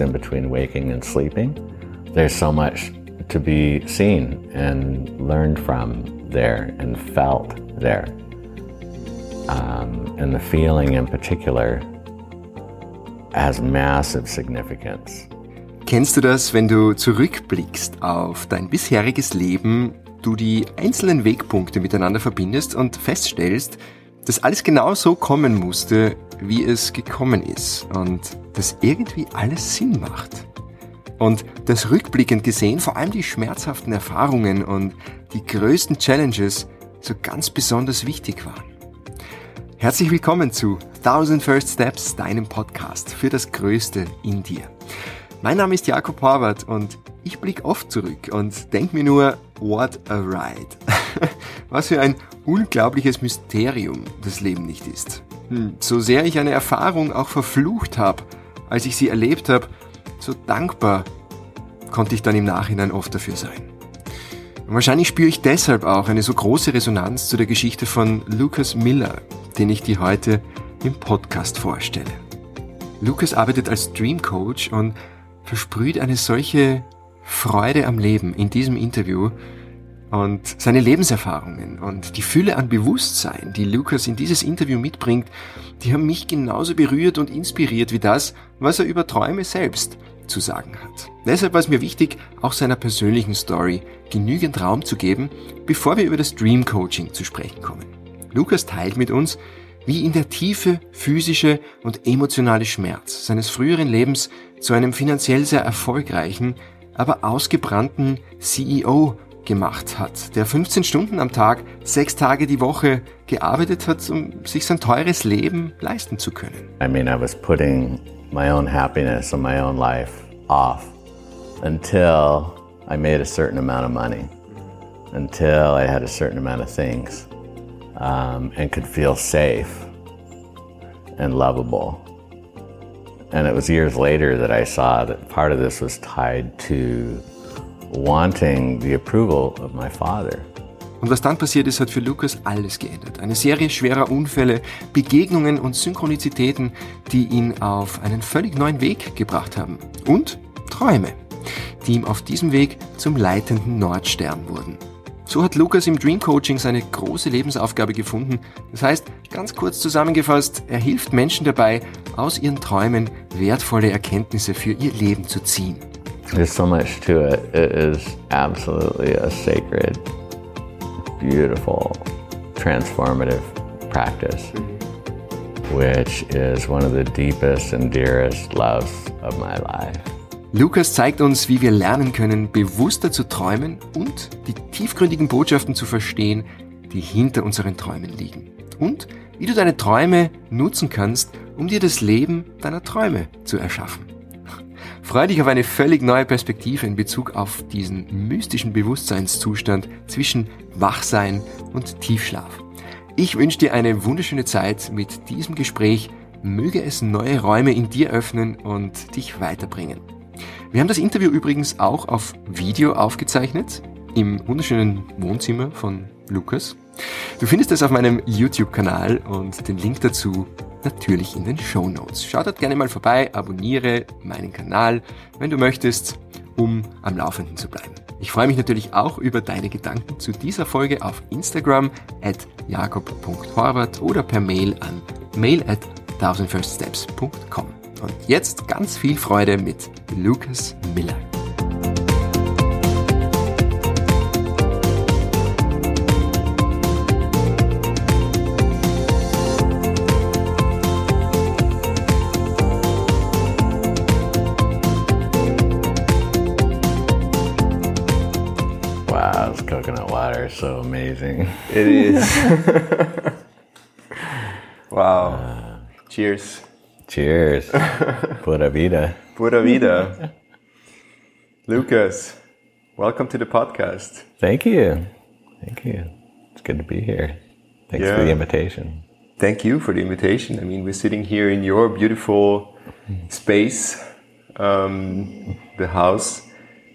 in between waking and sleeping. There's so much to be seen and learned from there and felt there. Um, and the feeling in particular has massive significance. Kennst du das, wenn du zurückblickst auf dein bisheriges Leben, du die einzelnen Wegpunkte miteinander verbindest und feststellst, dass alles genau so kommen musste, wie es gekommen ist und dass irgendwie alles Sinn macht? Und das rückblickend gesehen vor allem die schmerzhaften Erfahrungen und die größten Challenges so ganz besonders wichtig waren. Herzlich willkommen zu 1000 First Steps, deinem Podcast für das Größte in dir. Mein Name ist Jakob Horvath und ich blicke oft zurück und denke mir nur, what a ride. Was für ein unglaubliches Mysterium das Leben nicht ist. Hm, so sehr ich eine Erfahrung auch verflucht habe, als ich sie erlebt habe, so dankbar konnte ich dann im Nachhinein oft dafür sein. Und wahrscheinlich spüre ich deshalb auch eine so große Resonanz zu der Geschichte von Lucas Miller, den ich dir heute im Podcast vorstelle. Lucas arbeitet als Dream Coach und versprüht eine solche Freude am Leben in diesem Interview und seine Lebenserfahrungen und die Fülle an Bewusstsein, die Lucas in dieses Interview mitbringt, die haben mich genauso berührt und inspiriert wie das, was er über Träume selbst zu sagen hat. Deshalb war es mir wichtig, auch seiner persönlichen Story genügend Raum zu geben, bevor wir über das Dream Coaching zu sprechen kommen. Lukas teilt mit uns, wie ihn der tiefe physische und emotionale Schmerz seines früheren Lebens zu einem finanziell sehr erfolgreichen, aber ausgebrannten CEO gemacht hat, der 15 Stunden am Tag, sechs Tage die Woche gearbeitet hat, um sich sein teures Leben leisten zu können. I mean, I was putting my own happiness and my own life off until I made a certain amount of money, until I had a certain amount of things, um, and could feel safe and lovable. And it was years later that I saw that part of this was tied to wanting the approval of my father. Und was dann passiert ist, hat für Lukas alles geändert. Eine Serie schwerer Unfälle, Begegnungen und Synchronizitäten, die ihn auf einen völlig neuen Weg gebracht haben. Und Träume, die ihm auf diesem Weg zum leitenden Nordstern wurden. So hat Lukas im Dream Coaching seine große Lebensaufgabe gefunden. Das heißt, ganz kurz zusammengefasst, er hilft Menschen dabei, aus ihren Träumen wertvolle Erkenntnisse für ihr Leben zu ziehen. There's so much to it. It is absolutely a sacred beautiful, transformative practice, which is one of the deepest and dearest loves of my life. Lukas zeigt uns, wie wir lernen können, bewusster zu träumen und die tiefgründigen Botschaften zu verstehen, die hinter unseren Träumen liegen. Und wie du deine Träume nutzen kannst, um dir das Leben deiner Träume zu erschaffen. Freue dich auf eine völlig neue Perspektive in Bezug auf diesen mystischen Bewusstseinszustand zwischen Wachsein und Tiefschlaf. Ich wünsche dir eine wunderschöne Zeit mit diesem Gespräch. Möge es neue Räume in dir öffnen und dich weiterbringen. Wir haben das Interview übrigens auch auf Video aufgezeichnet, im wunderschönen Wohnzimmer von Lukas. Du findest es auf meinem YouTube-Kanal und den Link dazu natürlich in den Show Notes. Schau dort gerne mal vorbei, abonniere meinen Kanal, wenn du möchtest, um am Laufenden zu bleiben. Ich freue mich natürlich auch über deine Gedanken zu dieser Folge auf Instagram at jakob.horvath oder per Mail an mail at thousandfirststeps.com. Und jetzt ganz viel Freude mit Lucas Miller. So amazing. It is. wow. Uh, cheers. Cheers. Pura vida. Pura vida. Lucas, welcome to the podcast. Thank you. Thank you. It's good to be here. Thanks yeah. for the invitation. Thank you for the invitation. I mean, we're sitting here in your beautiful space, um, the house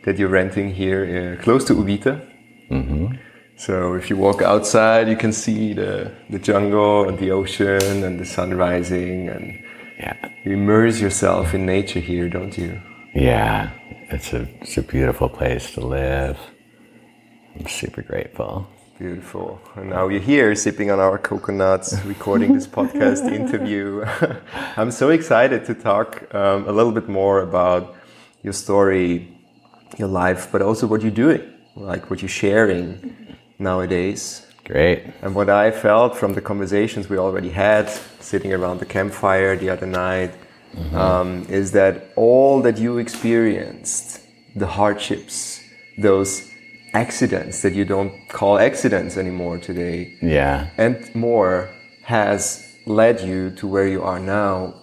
that you're renting here uh, close to Uvita. Mm-hmm. So if you walk outside, you can see the, the jungle and the ocean and the sun rising and Yeah. You immerse yourself in nature here, don't you? Yeah. It's a, it's a beautiful place to live. I'm super grateful. Beautiful. And now you're here sipping on our coconuts, recording this podcast interview. I'm so excited to talk um, a little bit more about your story, your life, but also what you're doing, like what you're sharing nowadays. Great. And what I felt from the conversations we already had, sitting around the campfire the other night, mm-hmm. um, is that all that you experienced, the hardships, those accidents that you don't call accidents anymore today, yeah, and more, has led you to where you are now.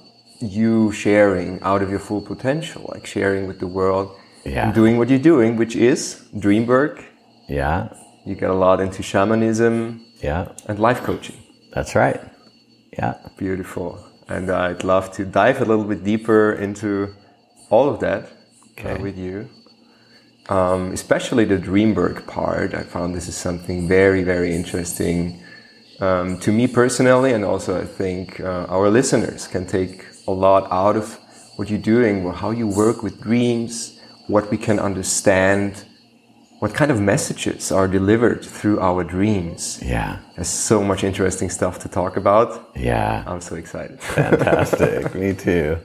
You sharing out of your full potential, like sharing with the world, yeah. doing what you're doing, which is dream work. Yeah, you get a lot into shamanism. Yeah. And life coaching. That's right. Yeah. Beautiful. And I'd love to dive a little bit deeper into all of that uh, okay. uh, with you. Um, especially the dream work part. I found this is something very, very interesting um, to me personally, and also I think uh, our listeners can take a lot out of what you're doing, or how you work with dreams, what we can understand what kind of messages are delivered through our dreams. Yeah. There's so much interesting stuff to talk about. Yeah. I'm so excited. Fantastic. Me too.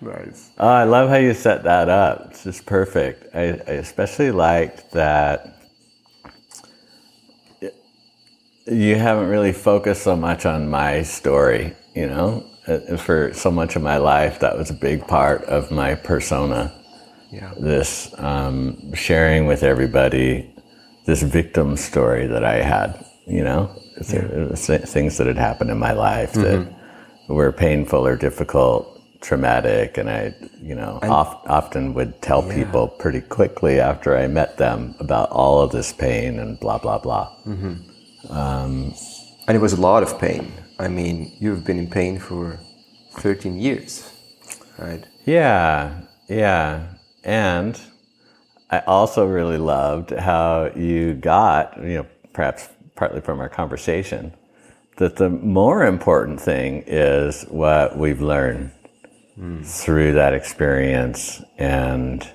Nice. Oh, I love how you set that up. It's just perfect. I, I especially liked that you haven't really focused so much on my story, you know? Uh, for so much of my life, that was a big part of my persona yeah. this um, sharing with everybody this victim story that I had, you know, yeah. things that had happened in my life mm-hmm. that were painful or difficult, traumatic, and I, you know, oft, often would tell yeah. people pretty quickly after I met them about all of this pain and blah blah blah. Mm-hmm. Um, and it was a lot of pain. I mean, you've been in pain for 13 years, right? Yeah, yeah. And I also really loved how you got, you know, perhaps partly from our conversation, that the more important thing is what we've learned mm. through that experience. And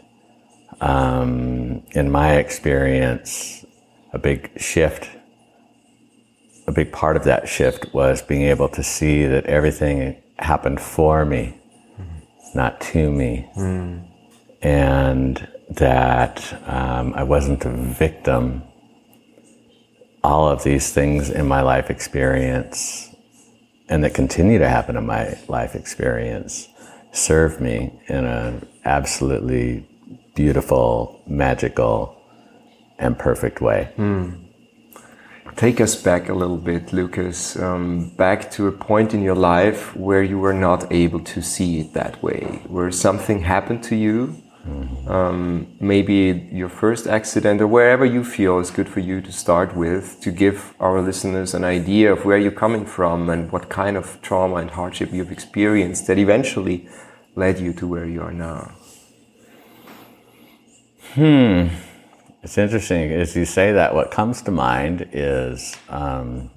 um, in my experience, a big shift, a big part of that shift was being able to see that everything happened for me, mm. not to me. Mm and that um, I wasn't a victim. All of these things in my life experience and that continue to happen in my life experience serve me in an absolutely beautiful, magical, and perfect way. Mm. Take us back a little bit, Lucas, um, back to a point in your life where you were not able to see it that way, where something happened to you um, maybe your first accident or wherever you feel is good for you to start with to give our listeners an idea of where you're coming from and what kind of trauma and hardship you've experienced that eventually led you to where you are now. Hmm. It's interesting as you say that. What comes to mind is um,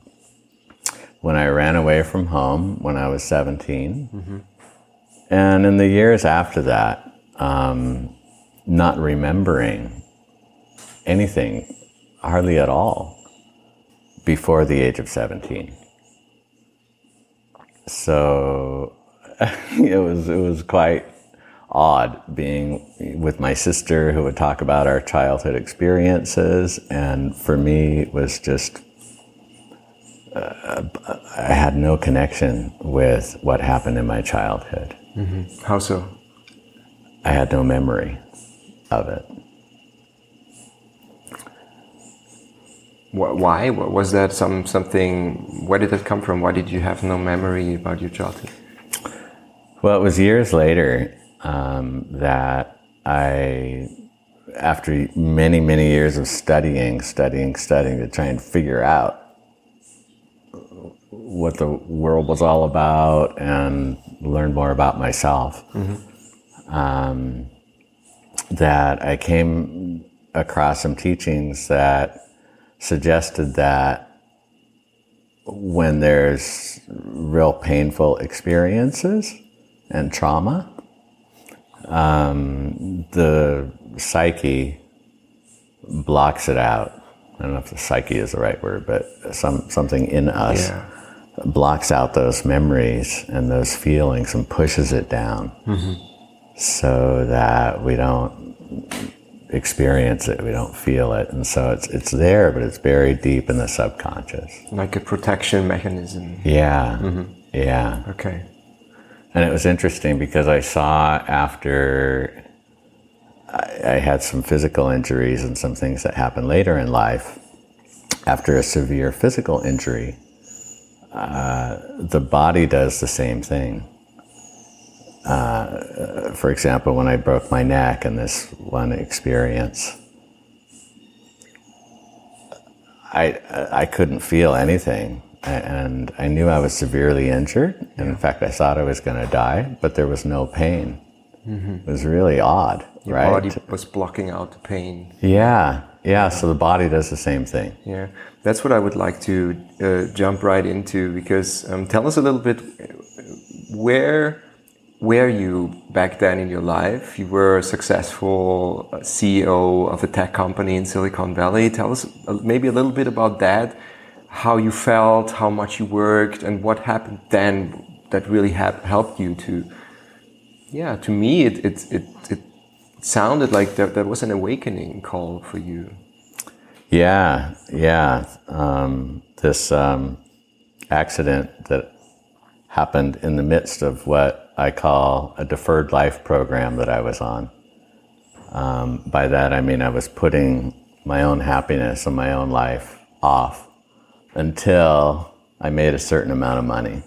when I ran away from home when I was 17. Mm-hmm. And in the years after that, um, not remembering anything hardly at all before the age of 17. So it was it was quite odd being with my sister who would talk about our childhood experiences and for me it was just uh, I had no connection with what happened in my childhood. Mm-hmm. How so? I had no memory of it. Why? Was that some something? Where did that come from? Why did you have no memory about your childhood? Well, it was years later um, that I, after many many years of studying, studying, studying to try and figure out what the world was all about and learn more about myself. Mm -hmm um, that I came across some teachings that suggested that when there's real painful experiences and trauma, um, the psyche blocks it out. I don't know if the psyche is the right word, but some something in us Yeah. blocks out those memories and those feelings and pushes it down, so that we don't experience it, we don't feel it, and so it's it's there, but it's buried deep in the subconscious. Like a protection mechanism. Yeah, yeah. Okay. And it was interesting because I saw after I, I had some physical injuries and some things that happened later in life, after a severe physical injury, uh, the body does the same thing. Uh, for example, when I broke my neck in this one experience, I, I couldn't feel anything. And I knew I was severely injured. And in fact, I thought I was going to die, but there was no pain. It was really odd, Your right? body was blocking out the pain. Yeah, yeah. So the body does the same thing. Yeah, that's what I would like to uh, jump right into because um, tell us a little bit uh, where were you back then in your life? You were a successful uh, CEO of a tech company in Silicon Valley. Tell us uh, maybe a little bit about that, how you felt, how much you worked, and what happened then that really helped you to. Yeah, to me, it it it, it sounded like there, there was an awakening call for you. Yeah, yeah. Um, this um, accident that happened in the midst of what I call a deferred life program that I was on. Um, by that, I mean I was putting my own happiness and my own life off until I made a certain amount of money,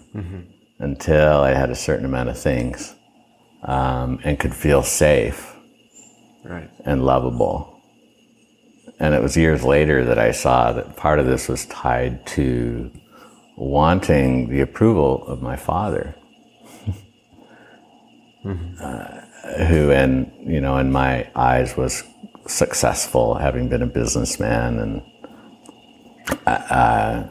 until I had a certain amount of things, um, and could feel safe Right. and lovable. And it was years later that I saw that part of this was tied to wanting the approval of my father, uh, who, in you know, in my eyes, was successful, having been a businessman and uh, uh,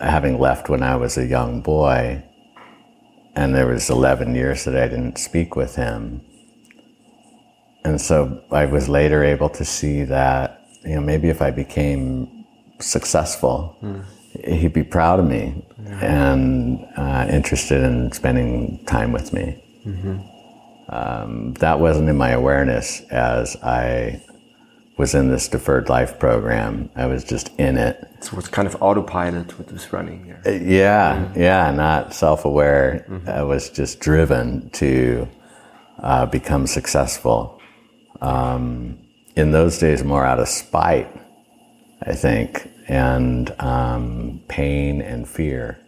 having left when I was a young boy. And there was 11 years that I didn't speak with him. And so I was later able to see that, you know, maybe if I became successful, he'd be proud of me and uh, interested in spending time with me. Um, that wasn't in my awareness as I was in this deferred life program. I was just in it. So it's kind of autopilot what was running there. Uh, Yeah, yeah, not self aware. I was just driven to uh, become successful. Um, in those days, more out of spite, I think, and um, pain and fear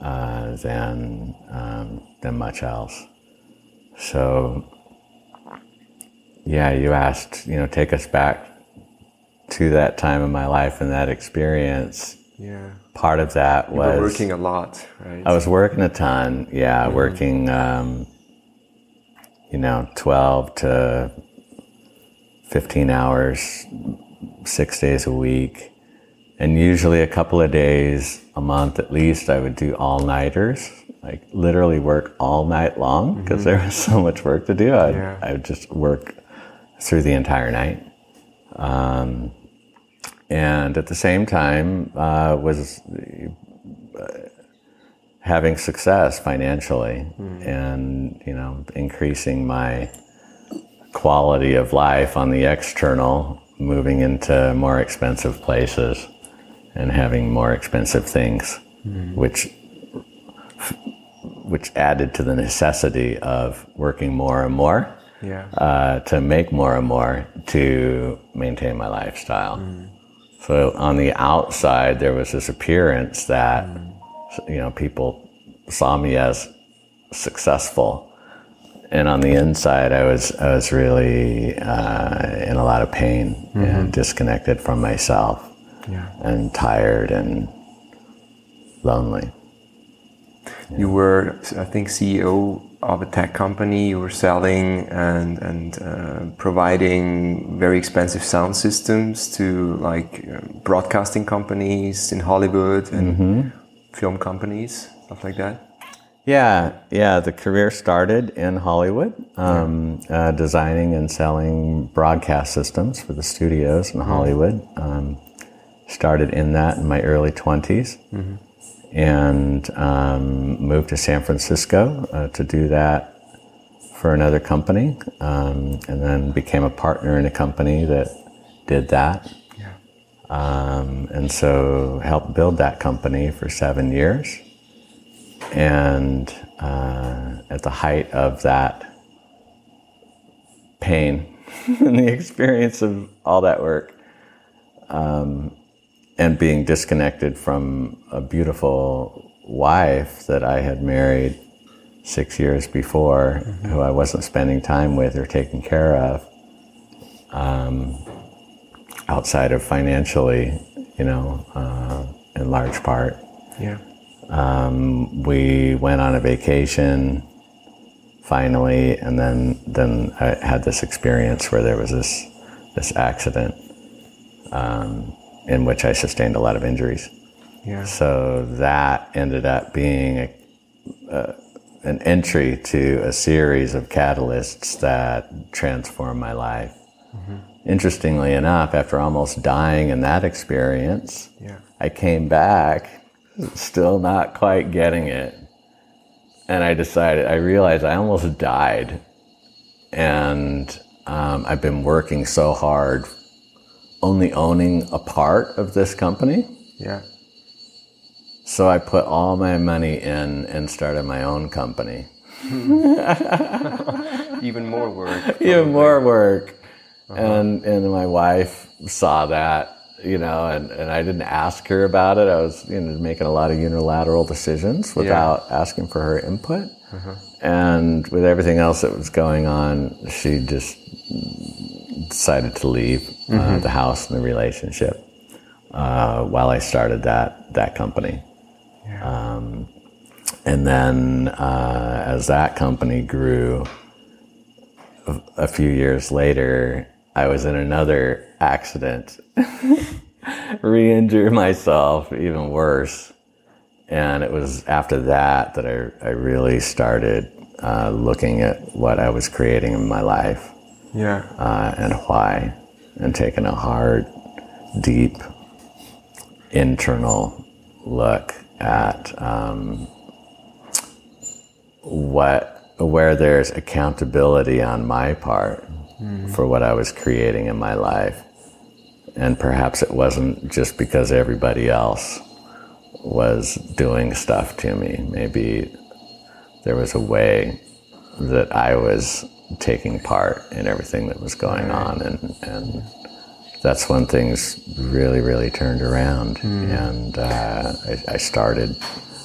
uh, than, um, than much else. So, yeah, you asked, you know, take us back to that time in my life and that experience Yeah. part of that You was were working a lot, right? I was working a ton. Yeah, working, um, you know, twelve to fifteen hours, six days a week, and usually a couple of days a month at least. I would do all nighters, like literally work all night long because there was so much work to do. I'd, Yeah. I would just work through the entire night. Um, and at the same time, uh, was having success financially and you know increasing my quality of life on the external moving into more expensive places and having more expensive things mm-hmm. which which added to the necessity of working more and more yeah. uh, to make more and more to maintain my lifestyle. Mm-hmm. So on the outside, there was this appearance that mm-hmm. you know people saw me as successful, and on the inside, I was I was really uh, in a lot of pain and disconnected from myself, Yeah. and tired and lonely. You were, I think, CEO of a tech company. You were selling and and uh, providing very expensive sound systems to like broadcasting companies in Hollywood and film companies, stuff like that. Yeah, yeah. The career started in Hollywood, um, uh, designing and selling broadcast systems for the studios in Hollywood. Um, started in that in my early 20s and um, moved to San Francisco uh, to do that for another company, um, and then became a partner in a company that did that. Yeah. Um, and so helped build that company for seven years. And uh, at the height of that pain and the experience of all that work, um, and being disconnected from a beautiful wife that I had married six years before, who I wasn't spending time with or taking care of, um, outside of financially, you know, uh, in large part. Yeah. Um, we went on a vacation finally, and then then I had this experience where there was this this accident um, in which I sustained a lot of injuries. Yeah. So that ended up being a, uh, an entry to a series of catalysts that transformed my life. Interestingly enough, after almost dying in that experience, Yeah. I came back, still not quite getting it. And I decided, I realized I almost died. And um, I've been working so hard, only owning a part of this company. Yeah. So I put all my money in and started my own company. Even more work. Even more work. And and my wife saw that, you know, and, and I didn't ask her about it. I was, you know, making a lot of unilateral decisions without asking for her input. And with everything else that was going on, she just decided to leave uh, the house and the relationship uh, while I started that that company. Um, and then uh, as that company grew, a few years later, I was in another accident, re-injured myself even worse. And it was after that that I, I really started uh, looking at what I was creating in my life Yeah. uh, and why, and taking a hard, deep, internal look at um, what where there's accountability on my part for what I was creating in my life, and perhaps it wasn't just because everybody else was doing stuff to me. Maybe there was a way that I was taking part in everything that was going on, and, and that's when things really, really turned around. And uh, I, I started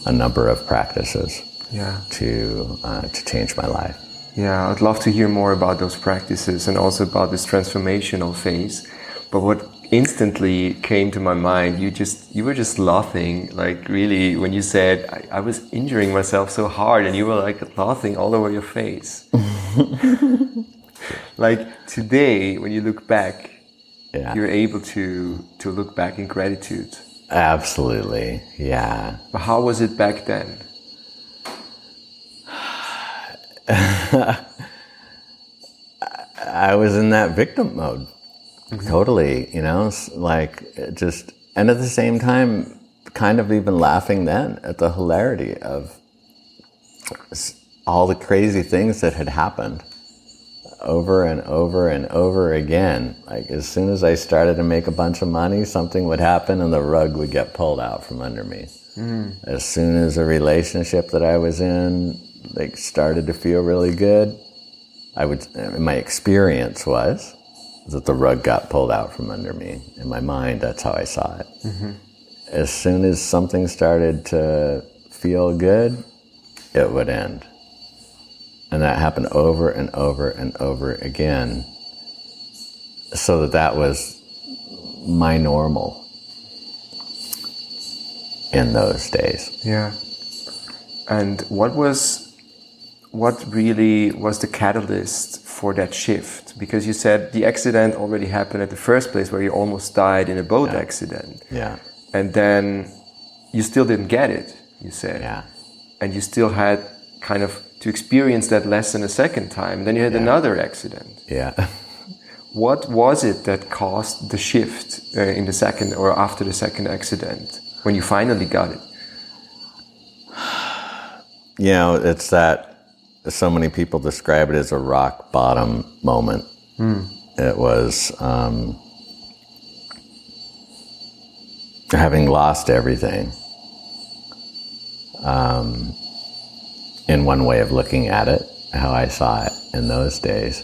a number of practices Yeah. to uh, to change my life. Yeah, I'd love to hear more about those practices and also about this transformational phase. But what instantly came to my mind, you just you were just laughing, like really when you said I, I was injuring myself so hard and you were like laughing all over your face. like today when you look back, Yeah, you're able to to look back in gratitude. absolutely. Yeah. But how was it back then? I was in that victim mode. Mm-hmm. Totally, you know, like just, and at the same time, kind of even laughing then at the hilarity of all the crazy things that had happened over and over and over again. Like as soon as I started to make a bunch of money, something would happen and the rug would get pulled out from under me. Mm. As soon as a relationship that I was in like started to feel really good, I would. My experience was that the rug got pulled out from under me. In my mind, that's how I saw it. Mm-hmm. As soon as something started to feel good, it would end, and that happened over and over and over again. So that that was my normal in those days. Yeah. And what was what really was the catalyst for that shift? Because you said the accident already happened at the first place where you almost died in a boat accident. Yeah, And then you still didn't get it, you said. yeah. and you still had kind of to experience that lesson a second time. Then you had Yeah. another accident. Yeah. What was it that caused the shift uh, in the second or after the second accident when you finally got it? You know, it's that so many people describe it as a rock bottom moment. It was um, having lost everything. Um, in one way of looking at it, how I saw it in those days.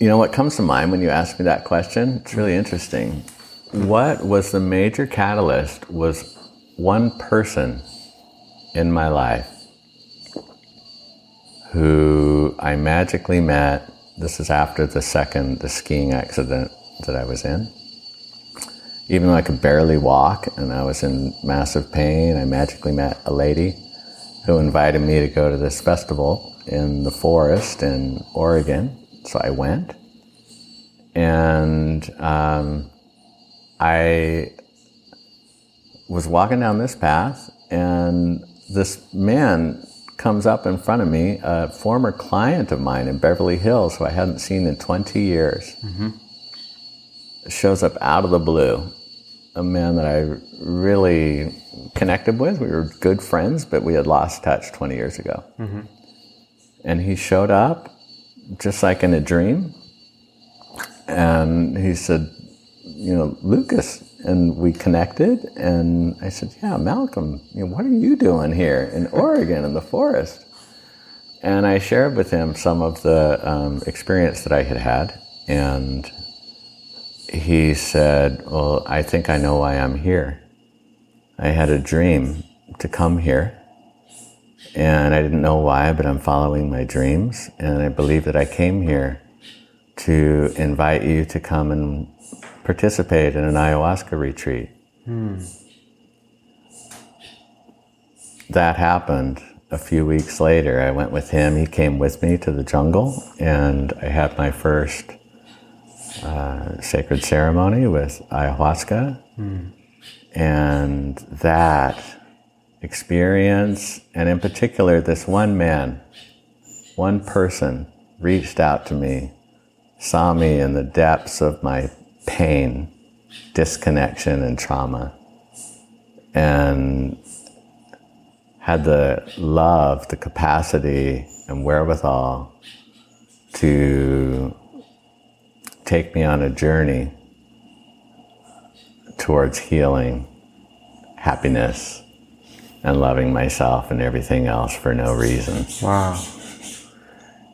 You know what comes to mind when you ask me that question? It's really interesting. What was the major catalyst was one person in my life who I magically met. This is after the second, the skiing accident that I was in. Even though I could barely walk and I was in massive pain, I magically met a lady who invited me to go to this festival in the forest in Oregon. So I went. And um, I was walking down this path, and this man comes up in front of me, a former client of mine in Beverly Hills who I hadn't seen in 20 years. Mm-hmm. Shows up out of the blue. A man that I really connected with. We were good friends, but we had lost touch 20 years ago. Mm-hmm. And he showed up just like in a dream. And he said, you know, Lucas. And we connected, and I said, yeah, Malcolm, you know, what are you doing here in Oregon in the forest? And I shared with him some of the um, experience that I had had. And he said, well, I think I know why I'm here. I had a dream to come here. And I didn't know why, but I'm following my dreams. And I believe that I came here to invite you to come and participate in an ayahuasca retreat. That happened a few weeks later. I went with him. He came with me to the jungle, and I had my first uh, sacred ceremony with ayahuasca. And that experience, and in particular, this one man, one person reached out to me, saw me in the depths of my pain, disconnection, and trauma, and had the love, the capacity, and wherewithal to take me on a journey towards healing, happiness, and loving myself and everything else for no reason. Wow.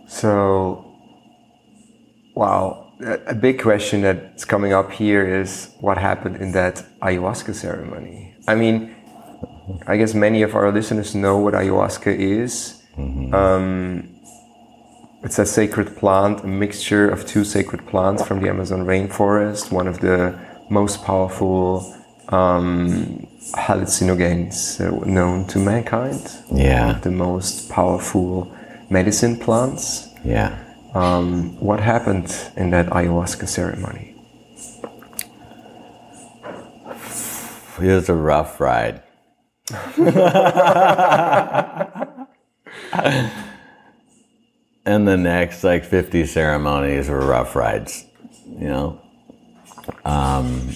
So, wow. A big question that's coming up here is what happened in that ayahuasca ceremony? I mean, I guess many of our listeners know what ayahuasca is. Um, it's a sacred plant, a mixture of two sacred plants from the Amazon rainforest, one of the most powerful um, hallucinogens uh, known to mankind Yeah, the most powerful medicine plants. yeah. Um, what happened in that ayahuasca ceremony? It was a rough ride. and the next like 50 ceremonies were rough rides, you know. Um,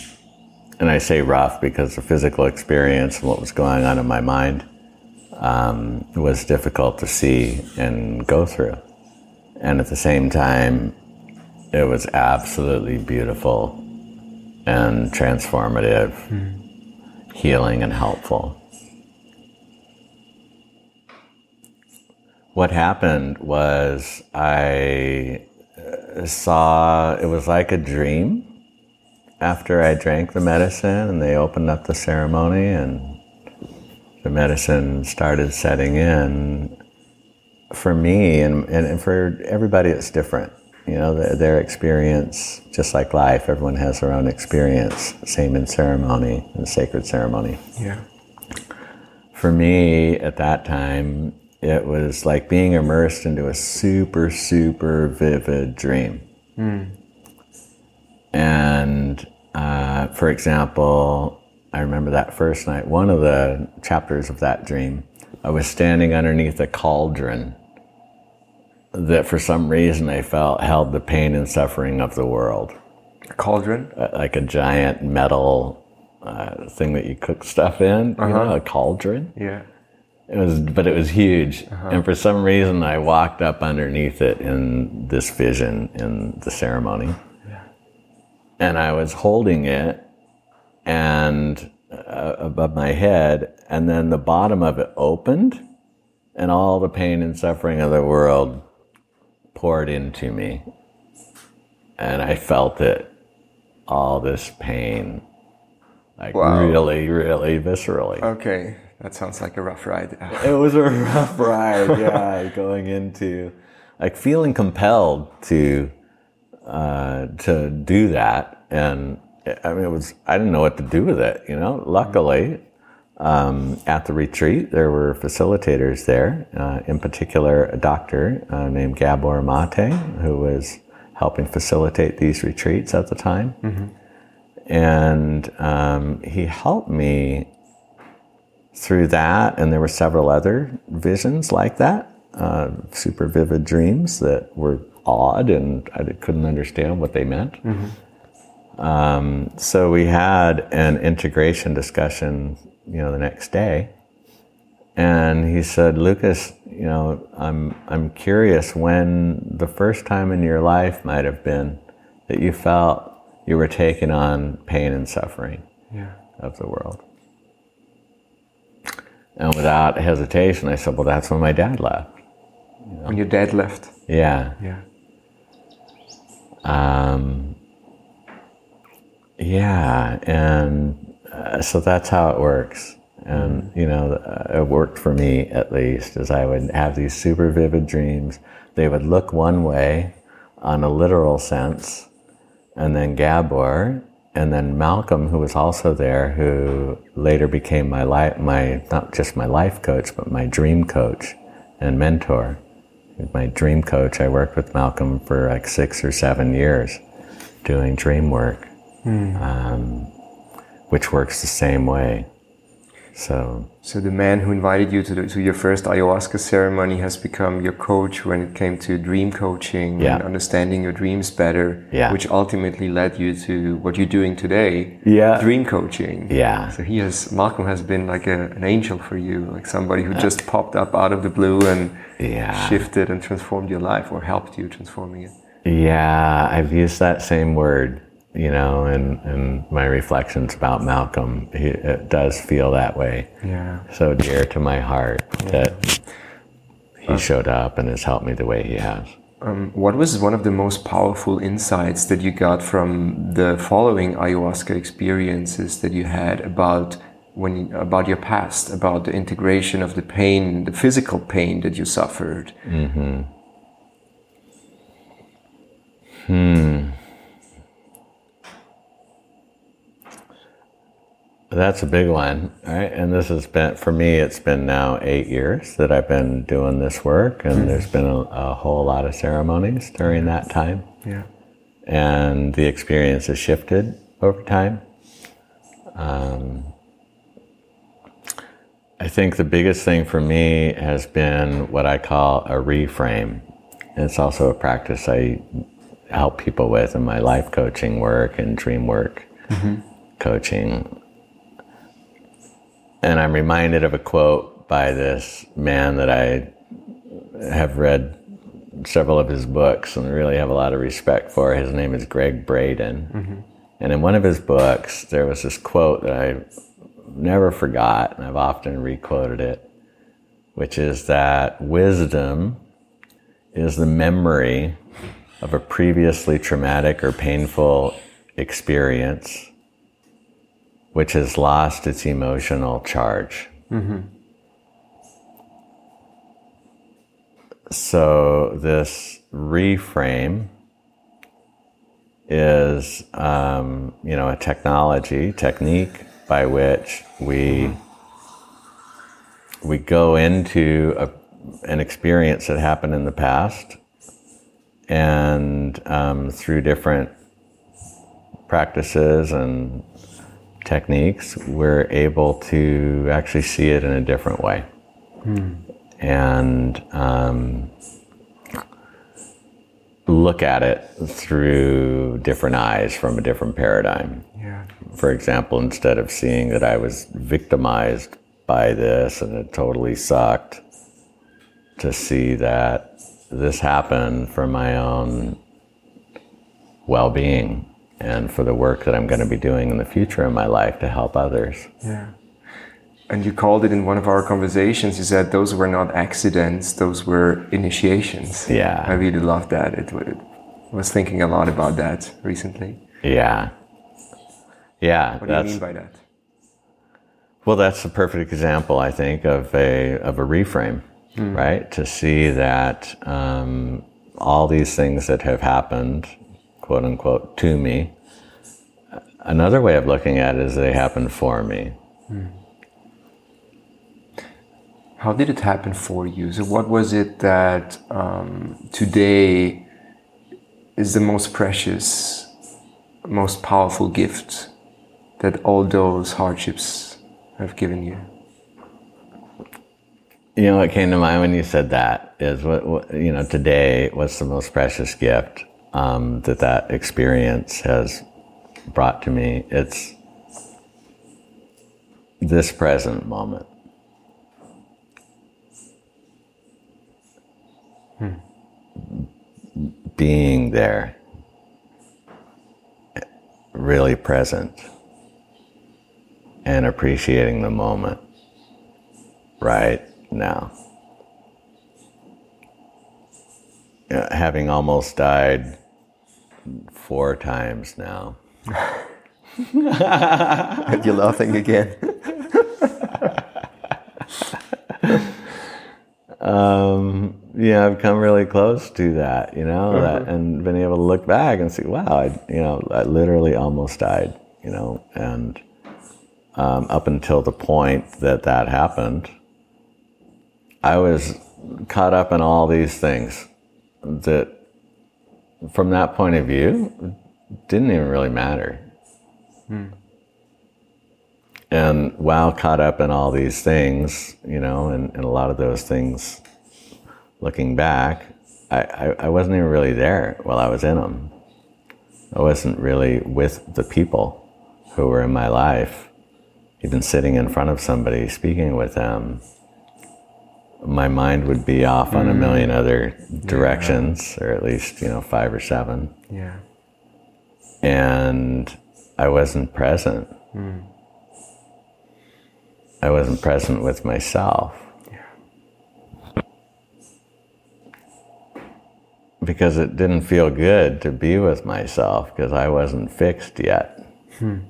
and I say rough because the physical experience and what was going on in my mind um, was difficult to see and go through. And at the same time, it was absolutely beautiful and transformative, healing, and helpful. What happened was I uh, saw it was like a dream after I drank the medicine and they opened up the ceremony and the medicine started setting in. For me and, and, and for everybody, it's different. You know, their, their experience, just like life, everyone has their own experience. Same in ceremony, in sacred ceremony. Yeah. For me, at that time, it was like being immersed into a super, super vivid dream. And uh, for example, I remember that first night, one of the chapters of that dream, I was standing underneath a cauldron that for some reason I felt held the pain and suffering of the world. A cauldron? Uh, like a giant metal uh, thing that you cook stuff in, uh-huh. you know, a cauldron. Yeah. It was, but it was huge. Uh-huh. And for some reason, I walked up underneath it in this vision in the ceremony. Yeah. And I was holding it and uh, above my head, and then the bottom of it opened, and all the pain and suffering of the world poured into me. And I felt it, all this pain, like wow. really, really viscerally. Okay. That sounds like a rough ride. it was a rough ride, yeah. going into like feeling compelled to uh, to do that, and I mean, it was I didn't know what to do with it. You know, luckily. Um, at the retreat, there were facilitators there, uh, in particular, a doctor uh, named Gabor Mate, who was helping facilitate these retreats at the time. Mm-hmm. And um, he helped me through that, and there were several other visions like that, uh, super vivid dreams that were odd, and I couldn't understand what they meant. Mm-hmm. Um, so we had an integration discussion, you know, the next day, and he said, "Lucas, you know, I'm I'm curious when the first time in your life might have been that you felt you were taking on pain and suffering yeah. of the world." And without hesitation, I said, Well, that's when my dad left. You know? When your dad left? Yeah. Yeah. Um, yeah. And uh, so that's how it works. And, you know, uh, it worked for me at least, as I would have these super vivid dreams. They would look one way on a literal sense, and then Gabor and then Malcolm, who was also there, who later became my life, my not just my life coach, but my dream coach and mentor. My dream coach, I worked with Malcolm for like six or seven years, doing dream work, mm. um, which works the same way. So, so the man who invited you to, the, to your first ayahuasca ceremony has become your coach when it came to dream coaching yeah. and understanding your dreams better, yeah. which ultimately led you to what you're doing today, yeah. dream coaching. Yeah. So he has Malcolm has been like a, an angel for you, like somebody who uh, just popped up out of the blue and yeah. shifted and transformed your life or helped you transforming it. Yeah, I've used that same word you know, and, and my reflections about Malcolm, he, it does feel that way. Yeah. So dear to my heart yeah. that he showed up and has helped me the way he has. Um, what was one of the most powerful insights that you got from the following ayahuasca experiences that you had about when about your past, about the integration of the pain, the physical pain that you suffered? Mm-hmm. Hmm. That's a big one, right? And this has been, for me, it's been now eight years that I've been doing this work, and mm-hmm. there's been a, a, whole lot of ceremonies during that time. Yeah. And the experience has shifted over time. Um, I think the biggest thing for me has been what I call a reframe. And it's also a practice I help people with in my life coaching work and dream work mm-hmm. coaching and I'm reminded of a quote by this man that I have read several of his books and really have a lot of respect for. His name is Gregg Braden. Mm-hmm. And in one of his books, there was this quote that I never forgot, and I've often requoted it, which is that wisdom is the memory of a previously traumatic or painful experience which has lost its emotional charge. Mm-hmm. So, this reframe is, um, you know, a technology, technique by which we mm-hmm. we go into a, an experience that happened in the past, and um, through different practices and techniques, we're able to actually see it in a different way. And um, look at it through different eyes from a different paradigm. Yeah. For example, instead of seeing that I was victimized by this and it totally sucked, to see that this happened for my own well being and for the work that I'm going to be doing in the future in my life to help others. Yeah. And you called it in one of our conversations, you said those were not accidents, those were initiations. Yeah. I really loved that. It, it I was thinking a lot about that recently. Yeah. Yeah. What do you mean by that? Well, that's a perfect example, I think, of a of a reframe, right? To see that um, all these things that have happened, quote unquote, to me. Another way of looking at it is they happened for me. How did it happen for you? So, what was it that um, today is the most precious, most powerful gift that all those hardships have given you? You know what came to mind when you said that is what, what you know today. What's the most precious gift um, that that experience has brought to me? It's this present moment. Being there, really present, and appreciating the moment right now. Uh, having almost died four times now. You're laughing again. um, yeah, I've come really close to that, you know, that, and been able to look back and see, wow, I, you know, I literally almost died, you know, and um, up until the point that that happened, I was caught up in all these things that, from that point of view, didn't even really matter. Hmm. And while caught up in all these things, you know, and, and a lot of those things, looking back, I, I, I wasn't even really there while I was in them. I wasn't really with the people who were in my life, even sitting in front of somebody, speaking with them. My mind would be off on a hmm. million other directions, or at least, you know, five or seven Yeah. And I wasn't present. I wasn't present with myself. Because it didn't feel good to be with myself because I wasn't fixed yet. Hmm.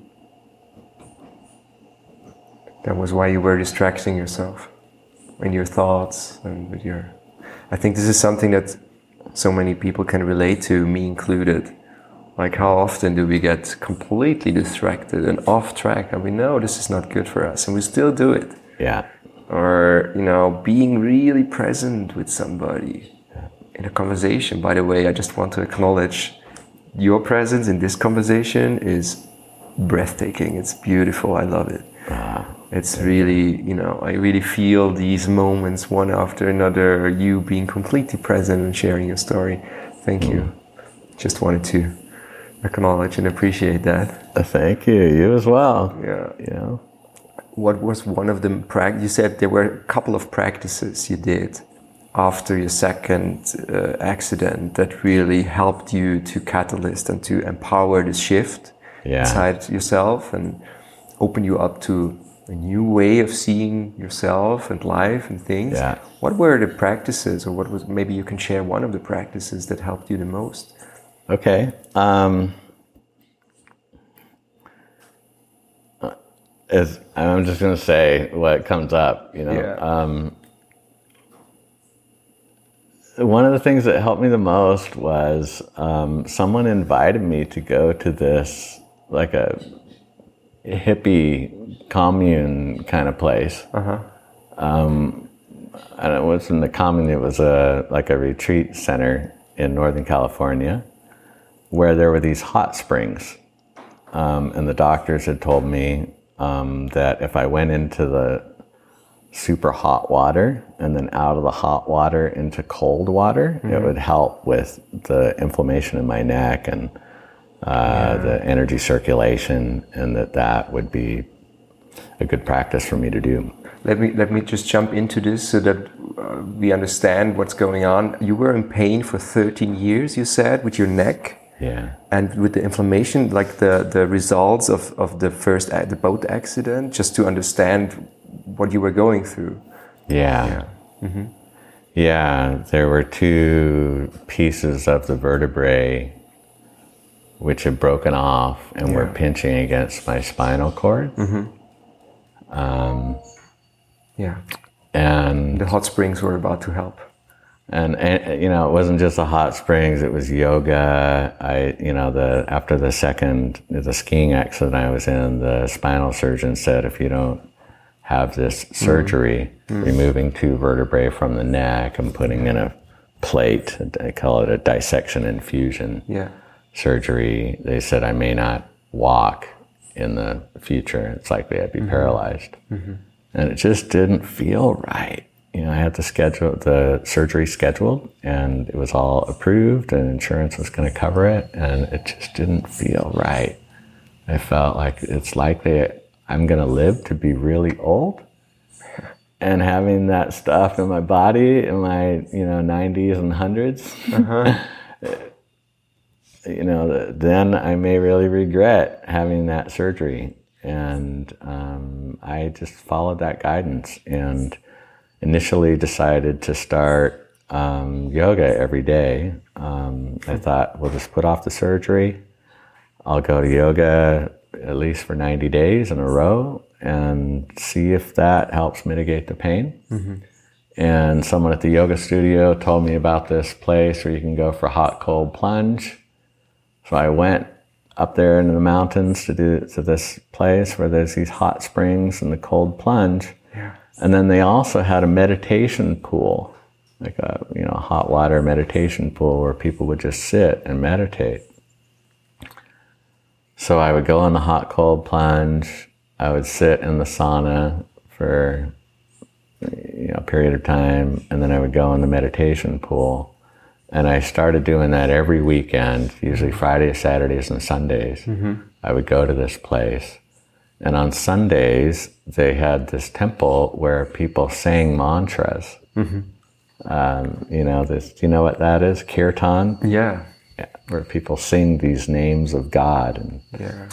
That was why you were distracting yourself in your thoughts and with your. I think this is something that so many people can relate to, me included. Like, how often do we get completely distracted and off track, and we know this is not good for us, and we still do it? Yeah. Or, you know, being really present with somebody in a conversation. By the way, I just want to acknowledge your presence in this conversation is breathtaking. It's beautiful. I love it. Ah, It's really, you know, I really feel these moments one after another, you being completely present and sharing your story. Thank you. Just wanted to acknowledge and appreciate that. Thank you. You as well. Yeah. You know. What was one of the prac- You said there were a couple of practices you did after your second uh, accident that really helped you to catalyst and to empower the shift Yeah. inside yourself and open you up to a new way of seeing yourself and life and things. Yeah. What were the practices, or what was maybe you can share one of the practices that helped you the most? Okay. Um, is I'm just gonna say what comes up. You know. Yeah. Um, one of the things that helped me the most was um, someone invited me to go to this like a hippie commune kind of place. Uh-huh. Um, and it wasn't a commune; it was a like a retreat center in Northern California, where there were these hot springs um, and the doctors had told me um, that if I went into the super hot water and then out of the hot water into cold water, it would help with the inflammation in my neck and uh, the energy circulation, and that that would be a good practice for me to do. Let me let me just jump into this so that uh, we understand what's going on. You were in pain for 13 years, you said, with your neck Yeah. and with the inflammation, like the the results of of the first a- the boat accident, just to understand what you were going through. Yeah. Yeah, mm-hmm. there were two pieces of the vertebrae which had broken off and were pinching against my spinal cord. Mm-hmm. Um, yeah, And, the hot springs were about to help. And and you know, it wasn't just the hot springs, it was yoga. I you know, the after the second the skiing accident I was in, the spinal surgeon said if you don't have this mm. surgery, mm. removing two vertebrae from the neck and putting in a plate, I call it a dissection infusion Yeah, surgery. They said I may not walk in the future. It's likely I'd be mm-hmm. paralyzed. Mm-hmm. And it just didn't feel right. You know, I had the schedule, the surgery scheduled, and it was all approved, and insurance was going to cover it, and it just didn't feel right. I felt like it's likely I'm going to live to be really old, and having that stuff in my body in my you know 90s and 100s you know then i may really regret having that surgery and um, i just followed that guidance and initially decided to start um, yoga every day um, i thought we'll just put off the surgery i'll go to yoga at least for 90 days in a row and see if that helps mitigate the pain and someone at the yoga studio told me about this place where you can go for hot cold plunge. So I went up there into the mountains to do to this place where there's these hot springs and the cold plunge. And then they also had a meditation pool, like a you know hot water meditation pool where people would just sit and meditate. So I would go in the hot cold plunge. I would sit in the sauna for you know a period of time, and then I would go in the meditation pool. And I started doing that every weekend, usually Fridays, Saturdays, and Sundays. Mm-hmm. I would go to this place. And on Sundays, they had this temple where people sang mantras. Um, you know, this, do you know what that is? Kirtan? yeah, Yeah, where people sing these names of God and yeah,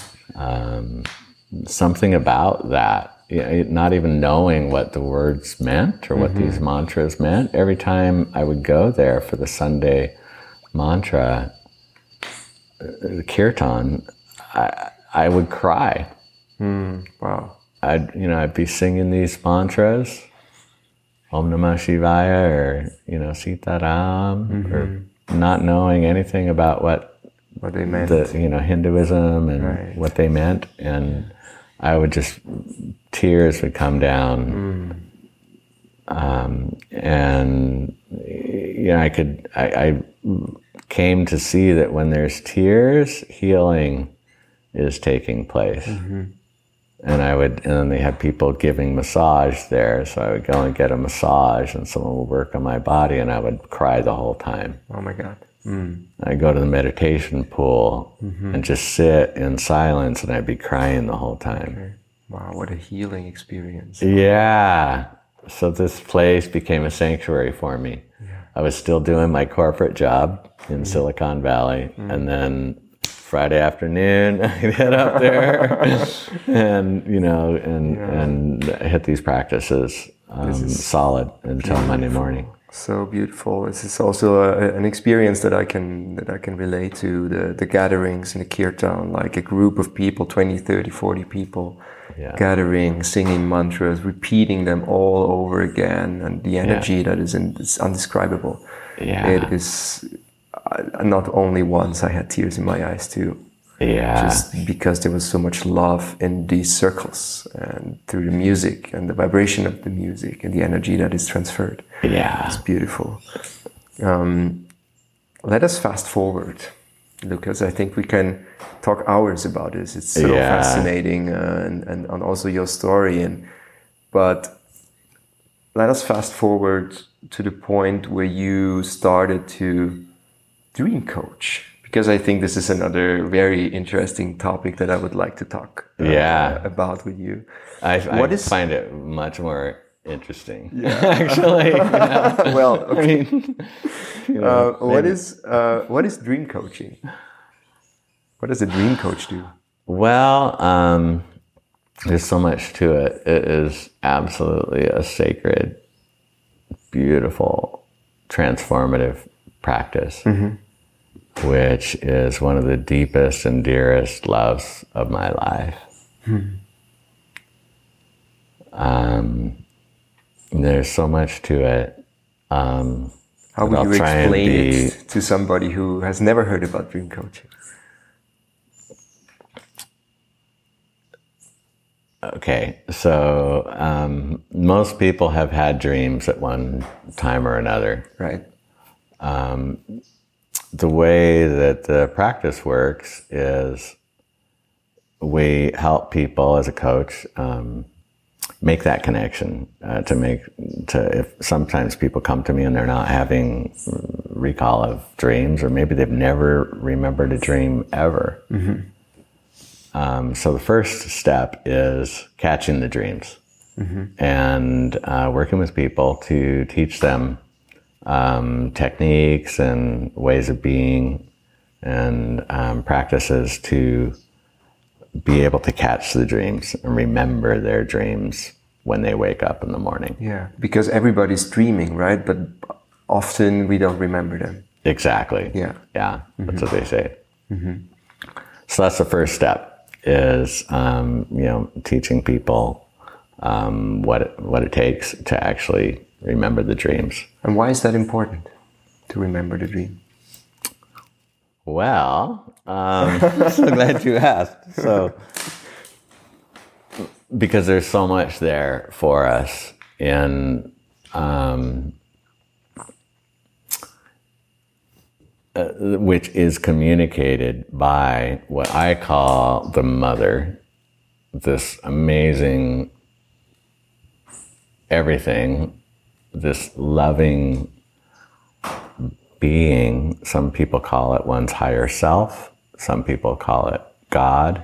something about that. You know, not even knowing what the words meant or what these mantras meant. Every time I would go there for the Sunday mantra, uh, the kirtan, I, I would cry. Hmm, wow, I'd you know I'd be singing these mantras, Om Namah Shivaya or you know Sitaram, or mm-hmm. not knowing anything about what what they meant. the you know Hinduism and Right. what they meant, and I would just tears would come down, hmm. um, and you know I could I, I came to see that when there's tears, healing is taking place. Mm-hmm. And I would, and then they had people giving massage there, so I would go and get a massage, and someone would work on my body, and I would cry the whole time. oh my God. Mm. I'd go to the meditation pool and just sit in silence, and I'd be crying the whole time. Wow, what a healing experience. Yeah. So this place became a sanctuary for me. I was still doing my corporate job in mm. Silicon Valley, mm. and then Friday afternoon I'd head up there, and you know, and and hit these practices um, solid until Monday morning. So beautiful. This is also a, an experience that I can that I can relate to the the gatherings in the kirtan, like a group of people, 20, 30, 40 people Yeah. gathering, singing mantras, repeating them all over again, and the energy that is in is undescribable. Yeah. It is uh, not only once I had tears in my eyes too. Yeah. just because there was so much love in these circles and through the music and the vibration of the music and the energy that is transferred. yeah. It's beautiful. Um, let us fast forward Lucas. I think we can talk hours about this. It's so Yeah. fascinating, uh, and, and and also your story. And but let us fast forward to the point where you started to dream coach, because I think this is another very interesting topic that I would like to talk uh, Yeah. about with you. I, I What is- find it much more interesting. Actually, you know? Well, I mean, Uh, what is uh, what is dream coaching? What does a dream coach do? well, um, there's so much to it. It is absolutely a sacred, beautiful, transformative practice, which is one of the deepest and dearest loves of my life. Um, there's so much to it. Um, How would you explain be- it to somebody who has never heard about dream coaching? Okay, so um, most people have had dreams at one time or another. Right. The way that the practice works is we help people as a coach um, make that connection uh, to make to if sometimes people come to me and they're not having recall of dreams or maybe they've never remembered a dream ever. Um, so the first step is catching the dreams and uh, working with people to teach them um, techniques and ways of being and um, practices to be able to catch the dreams and remember their dreams when they wake up in the morning. Yeah. Because everybody's dreaming, right? But often we don't remember them. Exactly. Yeah. Yeah, that's what they say. So that's the first step is um, you know teaching people um, what it, what it takes to actually remember the dreams. And why is that important to remember the dream? Well, um, so glad you asked. So, because there's so much there for us in um, uh, which is communicated by what I call the mother, this amazing everything, this loving being. Some people call it one's higher self. Some people call it God.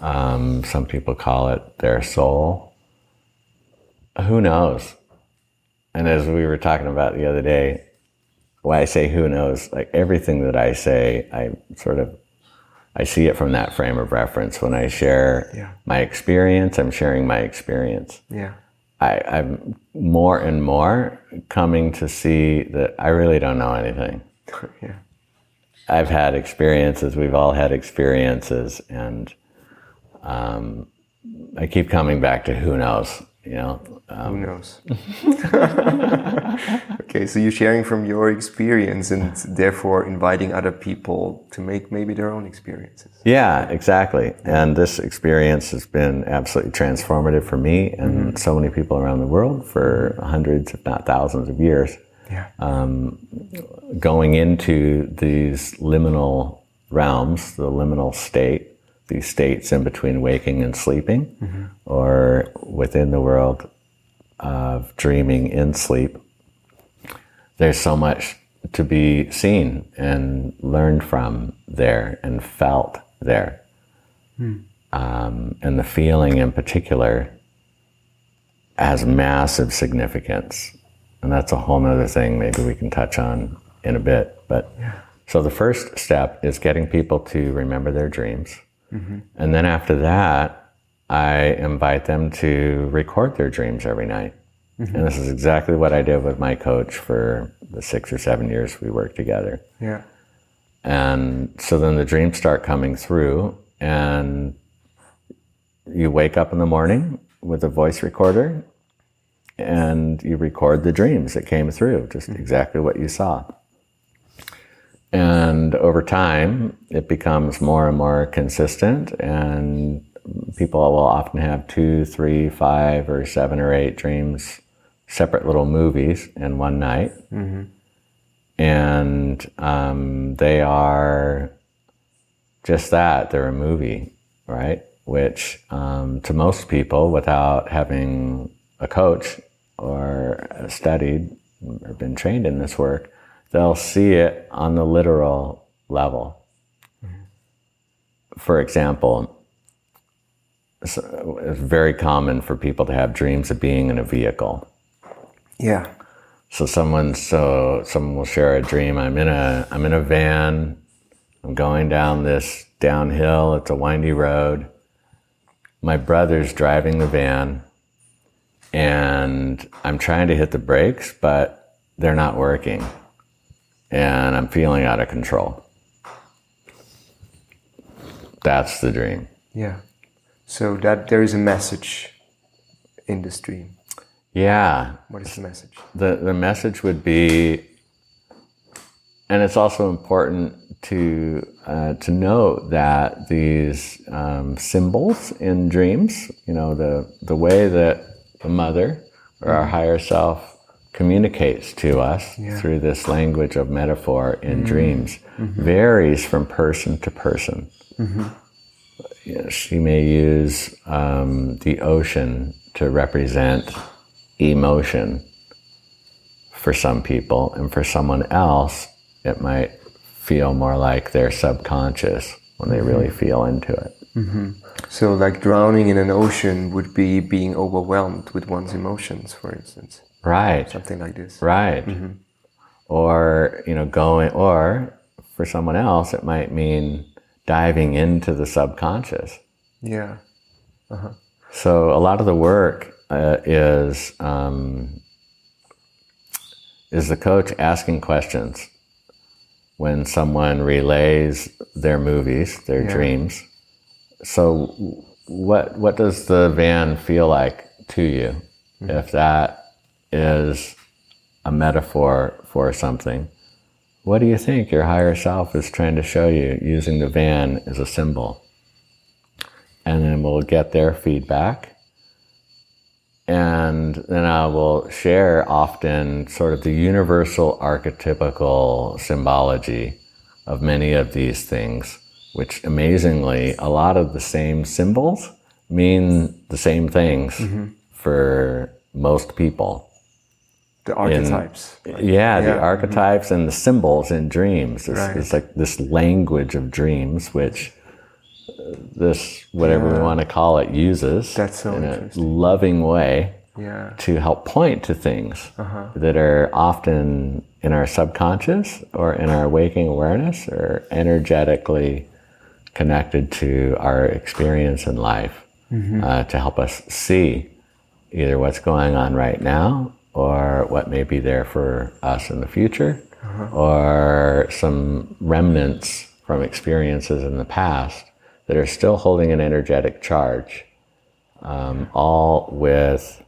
Um, some people call it their soul. Who knows? And as we were talking about the other day, why I say who knows, like everything that I say, I sort of I see it from that frame of reference. When I share Yeah. my experience, I'm sharing my experience. Yeah. I, I'm more and more coming to see that I really don't know anything. yeah. I've had experiences, we've all had experiences, and um, I keep coming back to who knows, know. Um, Who knows? okay, so you're sharing from your experience and therefore inviting other people to make maybe their own experiences. yeah, exactly. And this experience has been absolutely transformative for me and so many people around the world for hundreds, if not thousands of years. Yeah. going into these liminal realms, the liminal state, these states in between waking and sleeping, or within the world of dreaming in sleep, there's so much to be seen and learned from there and felt there. Um, and the feeling in particular has massive significance. And that's a whole other thing maybe we can touch on in a bit. But so the first step is getting people to remember their dreams. And then after that, I invite them to record their dreams every night. And this is exactly what I did with my coach for the six or seven years we worked together. Yeah. And so then the dreams start coming through, and you wake up in the morning with a voice recorder and you record the dreams that came through, just mm-hmm. exactly what you saw. And over time, it becomes more and more consistent, and people will often have two, three, five, or seven or eight dreams, separate little movies in one night and um, they are just that. They're a movie, right? Which um, to most people, without having a coach or studied or been trained in this work, they'll see it on the literal level. For example, it's it's very common for people to have dreams of being in a vehicle. Yeah. So someone so someone will share a dream. I'm in a I'm in a van. I'm going down this downhill. It's a windy road. My brother's driving the van and I'm trying to hit the brakes, but they're not working. And I'm feeling out of control. That's the dream. Yeah. So that there is a message in this dream. Yeah. What is the message? The the message would be and it's also important to uh, to note that these um, symbols in dreams, you know, the the way that the mother or our higher self communicates to us Yeah. through this language of metaphor in mm-hmm. dreams mm-hmm. varies from person to person. Mm-hmm. You know, she may use um, the ocean to represent emotion for some people, and for someone else, it might feel more like their subconscious when they really feel into it. So like drowning in an ocean would be being overwhelmed with one's emotions, for instance. Right. Something like this. Right. Or, you know, going, or for someone else, it might mean diving into the subconscious. Yeah. uh-huh. So a lot of the work uh, is um, is the coach asking questions when someone relays their movies, their Yeah. dreams. So what what does the van feel like to you if that is a metaphor for something? What do you think your higher self is trying to show you using the van as a symbol? and then we'll get their feedback. And then I will share often sort of the universal archetypical symbology of many of these things, which amazingly, a lot of the same symbols mean the same things mm-hmm. for most people. The archetypes. Yeah, the Yeah. archetypes and the symbols in dreams. It's, Right. it's like this language of dreams, which uh, this, whatever we want to call it, uses That's so in a interesting. loving way yeah. to help point to things Uh-huh. that are often in our subconscious or in our waking awareness or energetically connected to our experience in life Mm-hmm. uh, to help us see either what's going on right now or what may be there for us in the future Uh-huh. or some remnants from experiences in the past that are still holding an energetic charge um, all with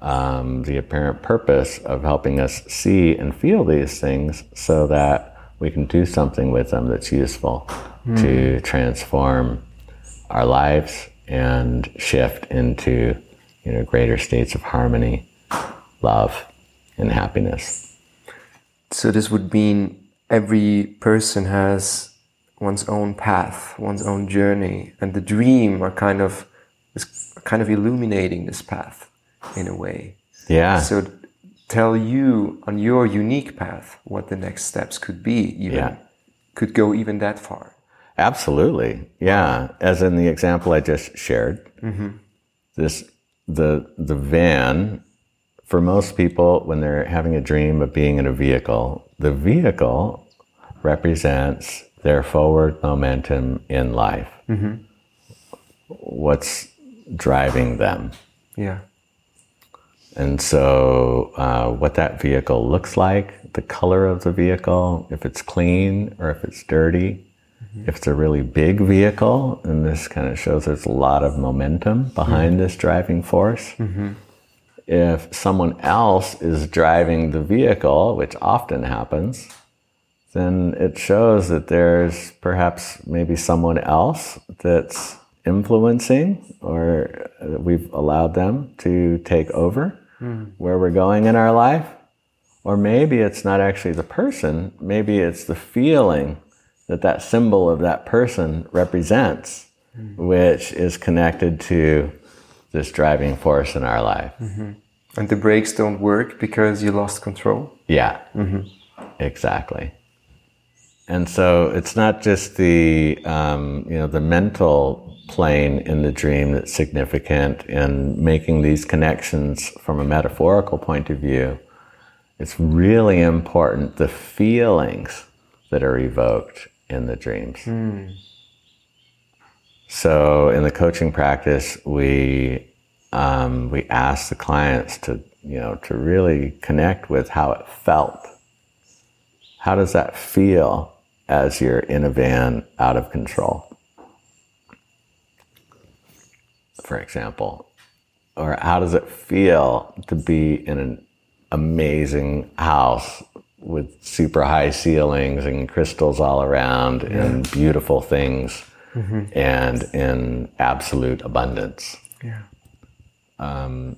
um, the apparent purpose of helping us see and feel these things so that we can do something with them that's useful to transform our lives and shift into you know greater states of harmony love and happiness So this would mean every person has one's own path, one's own journey, and the dream are kind of is kind of illuminating this path in a way. yeah So tell you on your unique path what the next steps could be. Even Yeah. could go even that far. Absolutely, yeah. As in the example I just shared, mm-hmm. this the the van for most people when they're having a dream of being in a vehicle, the vehicle represents their forward momentum in life. Mm-hmm. What's driving them? Yeah. And so, uh, what that vehicle looks like, the color of the vehicle, if it's clean or if it's dirty, mm-hmm. if it's a really big vehicle, and this kind of shows there's a lot of momentum behind mm-hmm. this driving force. If someone else is driving the vehicle, which often happens, then it shows that there's perhaps maybe someone else that's influencing or uh, we've allowed them to take over where we're going in our life. Or maybe it's not actually the person, maybe it's the feeling that that symbol of that person represents, which is connected to this driving force in our life. Mm-hmm. And the brakes don't work because you lost control? Yeah, mm-hmm. exactly. And so it's not just the um, you know the mental plane in the dream that's significant in making these connections from a metaphorical point of view. It's really important the feelings that are evoked in the dreams. Hmm. So in the coaching practice, we um, we ask the clients to you know to really connect with how it felt. How does that feel as you're in a van out of control? For example, or how does it feel to be in an amazing house with super high ceilings and crystals all around and beautiful things Mm-hmm. and in absolute abundance? Yeah. Um,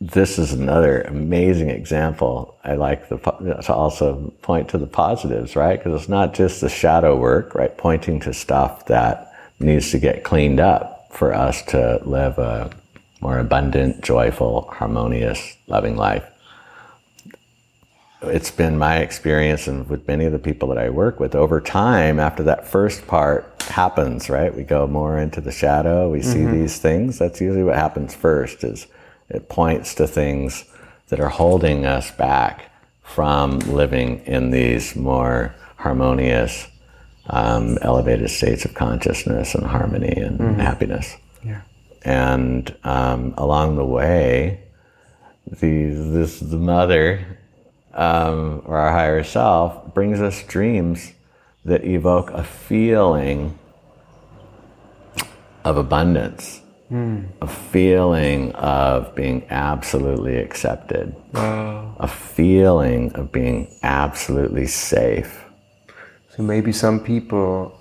this is another amazing example. I like the, to also point to the positives, right? Because it's not just the shadow work, right? Pointing to stuff that needs to get cleaned up for us to live a more abundant, joyful, harmonious, loving life. It's been my experience, and with many of the people that I work with, over time, after that first part happens, right? We go more into the shadow. We see these things. That's usually what happens first. Is it points to things that are holding us back from living in these more harmonious, um, elevated states of consciousness and harmony and happiness. Yeah. And um, along the way, the, this the mother um, or our higher self brings us dreams that evoke a feeling of abundance, a feeling of being absolutely accepted, Wow. a feeling of being absolutely safe. So maybe some people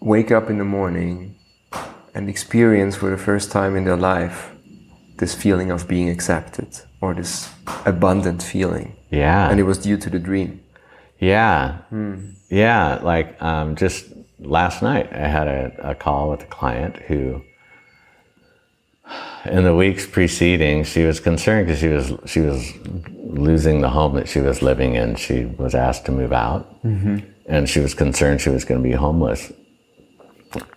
wake up in the morning and experience for the first time in their life this feeling of being accepted or this abundant feeling. Yeah. And it was due to the dream. Yeah. Hmm. Yeah. Like um, just last night, I had a, a call with a client who, in the weeks preceding, she was concerned because she was she was losing the home that she was living in. She was asked to move out, mm-hmm. and she was concerned she was going to be homeless,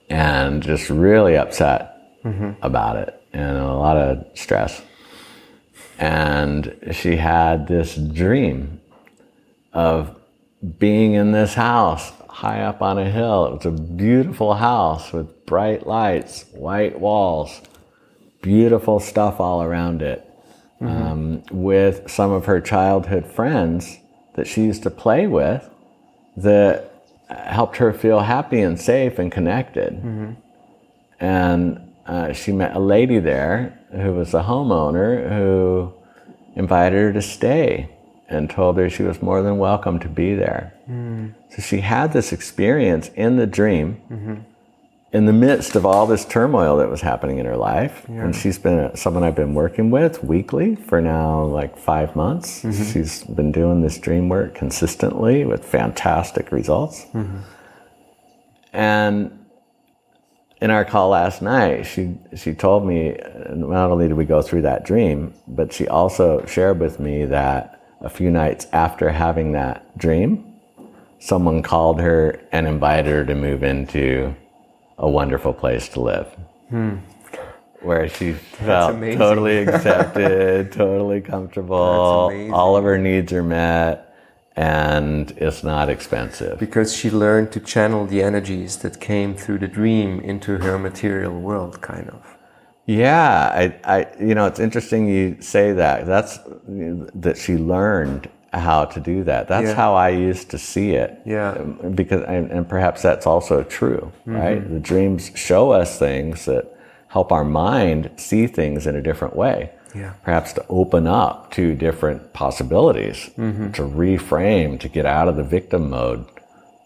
and just really upset mm-hmm. about it, and a lot of stress. And she had this dream of being in this house high up on a hill. It was a beautiful house with bright lights, white walls, beautiful stuff all around it, um, with some of her childhood friends that she used to play with that helped her feel happy and safe and connected. And uh, she met a lady there who was a homeowner who invited her to stay and told her she was more than welcome to be there. Hmm. So she had this experience in the dream mm-hmm. in the midst of all this turmoil that was happening in her life. And she's been someone I've been working with weekly for now like five months. Mm-hmm. She's been doing this dream work consistently with fantastic results. Mm-hmm. And in our call last night, she she told me not only did we go through that dream, but she also shared with me that a few nights after having that dream, someone called her and invited her to move into a wonderful place to live. Where she felt totally accepted, totally comfortable, all of her needs are met, and it's not expensive. Because she learned to channel the energies that came through the dream into her material world, kind of. Yeah, I, I, you know, it's interesting you say that. That's that she learned how to do that. That's Yeah. how I used to see it. Yeah. Because, and, and perhaps that's also true, right? Mm-hmm. The dreams show us things that help our mind see things in a different way. Yeah. Perhaps to open up to different possibilities, mm-hmm. to reframe, to get out of the victim mode,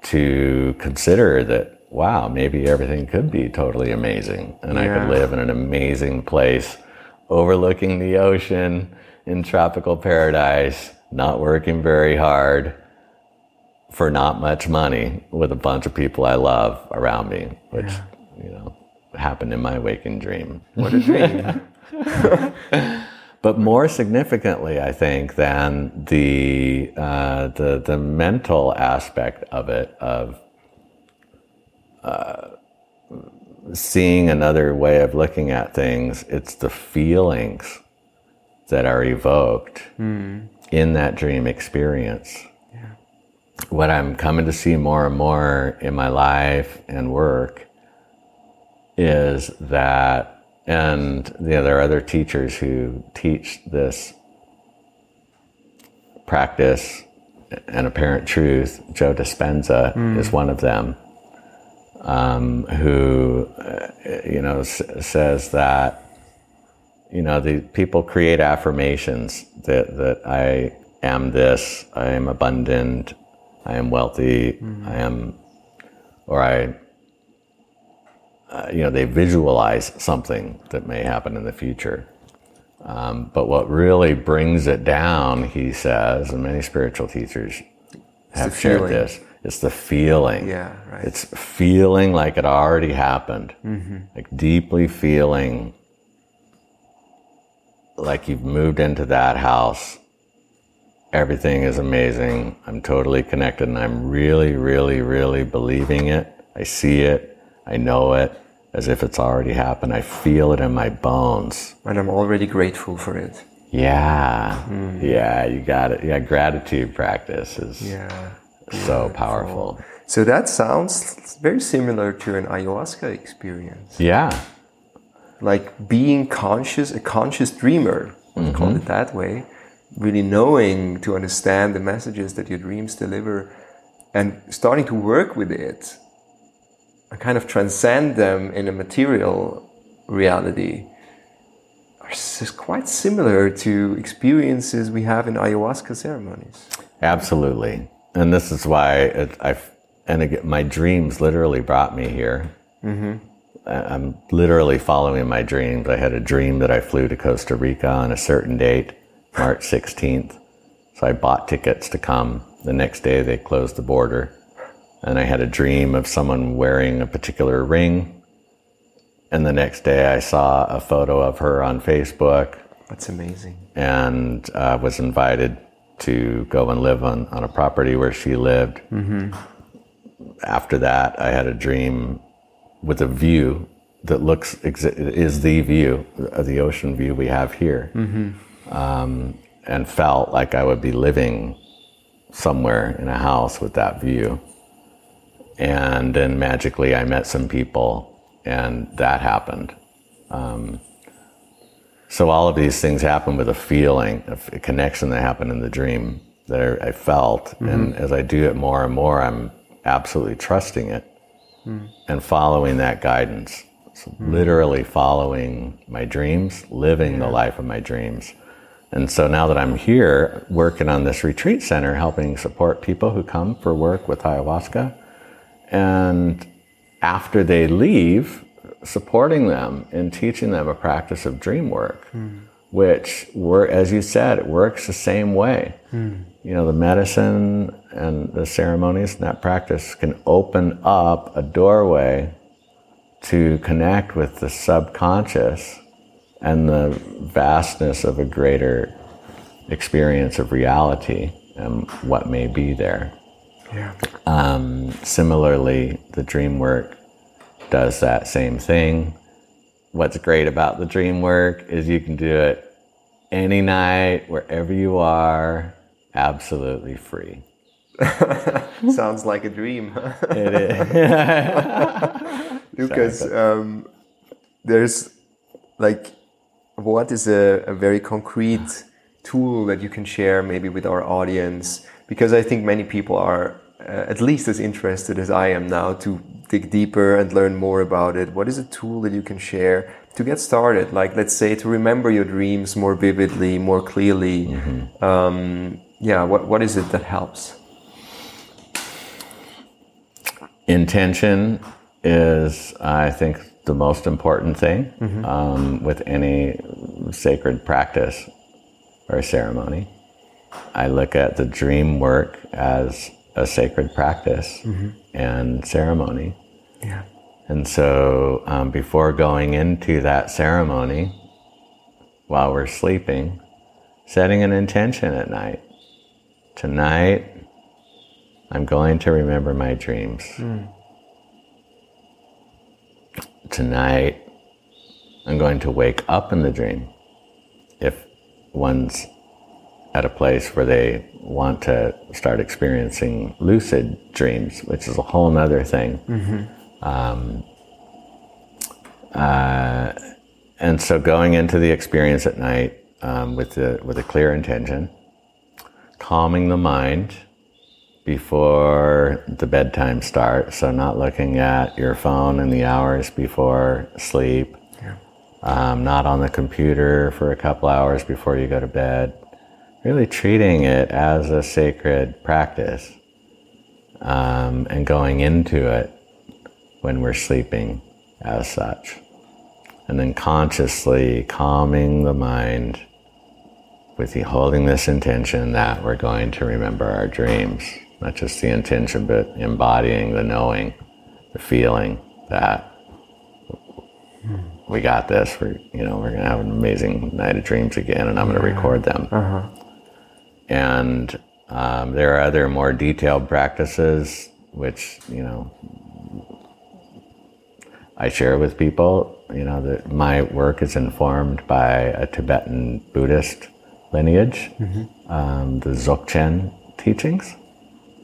to consider that, wow, maybe everything could be totally amazing and I could live in an amazing place overlooking the ocean in tropical paradise, not working very hard for not much money with a bunch of people I love around me, which, yeah. you know, happened in my waking dream. What a dream. but more significantly, I think, than the, uh, the, the mental aspect of it, of uh, seeing another way of looking at things, it's the feelings that are evoked mm. in that dream experience. Yeah. What I'm coming to see more and more in my life and work is that, and you know, there are other teachers who teach this practice and apparent truth. Joe Dispenza mm. is one of them um, who, uh, you know, s- says that, you know, the people create affirmations that, that I am this, I am abundant, I am wealthy, mm-hmm. I am, or I, uh, you know, they visualize something that may happen in the future. Um, but what really brings it down, he says, and many spiritual teachers have shared this, it's the feeling. Yeah, right. It's feeling like it already happened. Mm-hmm. Like deeply feeling like you've moved into that house. Everything is amazing. I'm totally connected and I'm really, really, really believing it. I see it. I know it as if it's already happened. I feel it in my bones. And I'm already grateful for it. Yeah. Mm. Yeah, you got it. Yeah, gratitude practice is yeah so powerful. So that sounds very similar to an ayahuasca experience. Yeah. Like being conscious, a conscious dreamer, mm-hmm. call it that way, really knowing to understand the messages that your dreams deliver and starting to work with it kind of transcend them in a material reality is quite similar to experiences we have in ayahuasca ceremonies. Absolutely and this is why it, I and again, my dreams literally brought me here. Mm-hmm. I'm literally following my dreams. I had a dream that I flew to Costa Rica on a certain date, March 16th. So I bought tickets to come. The next day they closed the border. And I had a dream of someone wearing a particular ring. And the next day I saw a photo of her on Facebook. That's amazing. And uh, was invited to go and live on, on a property where she lived. Mm-hmm. After that, I had a dream with a view that looks is the view, the ocean view we have here, mm-hmm. um, and felt like I would be living somewhere in a house with that view. And then magically, I met some people, and that happened. Um, so all of these things happen with a feeling, a connection that happened in the dream that I, I felt. Mm-hmm. And as I do it more and more, I'm absolutely trusting it mm. and following that guidance. So mm. Literally following my dreams, living yeah. the life of my dreams. And so now that I'm here working on this retreat center, helping support people who come for work with ayahuasca, and after they leave, supporting them and teaching them a practice of dream work, mm. which, were, as you said, it works the same way. Mm. You know, the medicine and the ceremonies and that practice can open up a doorway to connect with the subconscious and the vastness of a greater experience of reality and what may be there. Yeah. Um, similarly, the dream work does that same thing. What's great about the dream work is you can do it any night, wherever you are, absolutely free. Sounds like a dream. it is. Lucas, um, there's like, what is a, a very concrete tool that you can share maybe with our audience? Because I think many people are at least as interested as I am now to dig deeper and learn more about it? What is a tool that you can share to get started? Like, let's say, to remember your dreams more vividly, more clearly. Mm-hmm. Um, yeah, what, what is it that helps? Intention is, I think, the most important thing mm-hmm. um, with any sacred practice. or ceremony. I look at the dream work as a sacred practice and ceremony. Yeah. And so, um, before going into that ceremony, while we're sleeping, setting an intention at night. Tonight, I'm going to remember my dreams. Tonight, I'm going to wake up in the dream. If one's at a place where they want to start experiencing lucid dreams, which is a whole nother thing. Um, uh, and so going into the experience at night um, with, the, with a clear intention, calming the mind before the bedtime starts, so not looking at your phone in the hours before sleep, Yeah. um, not on the computer for a couple hours before you go to bed, really treating it as a sacred practice um, and going into it when we're sleeping as such. And then consciously calming the mind with the holding this intention that we're going to remember our dreams. Not just the intention, but embodying the knowing, the feeling that we got this. We're, you know, we're going to have an amazing night of dreams again, and I'm going to record them. And um, there are other more detailed practices, which you know I share with people. You know that my work is informed by a Tibetan Buddhist lineage, um, the Dzogchen teachings,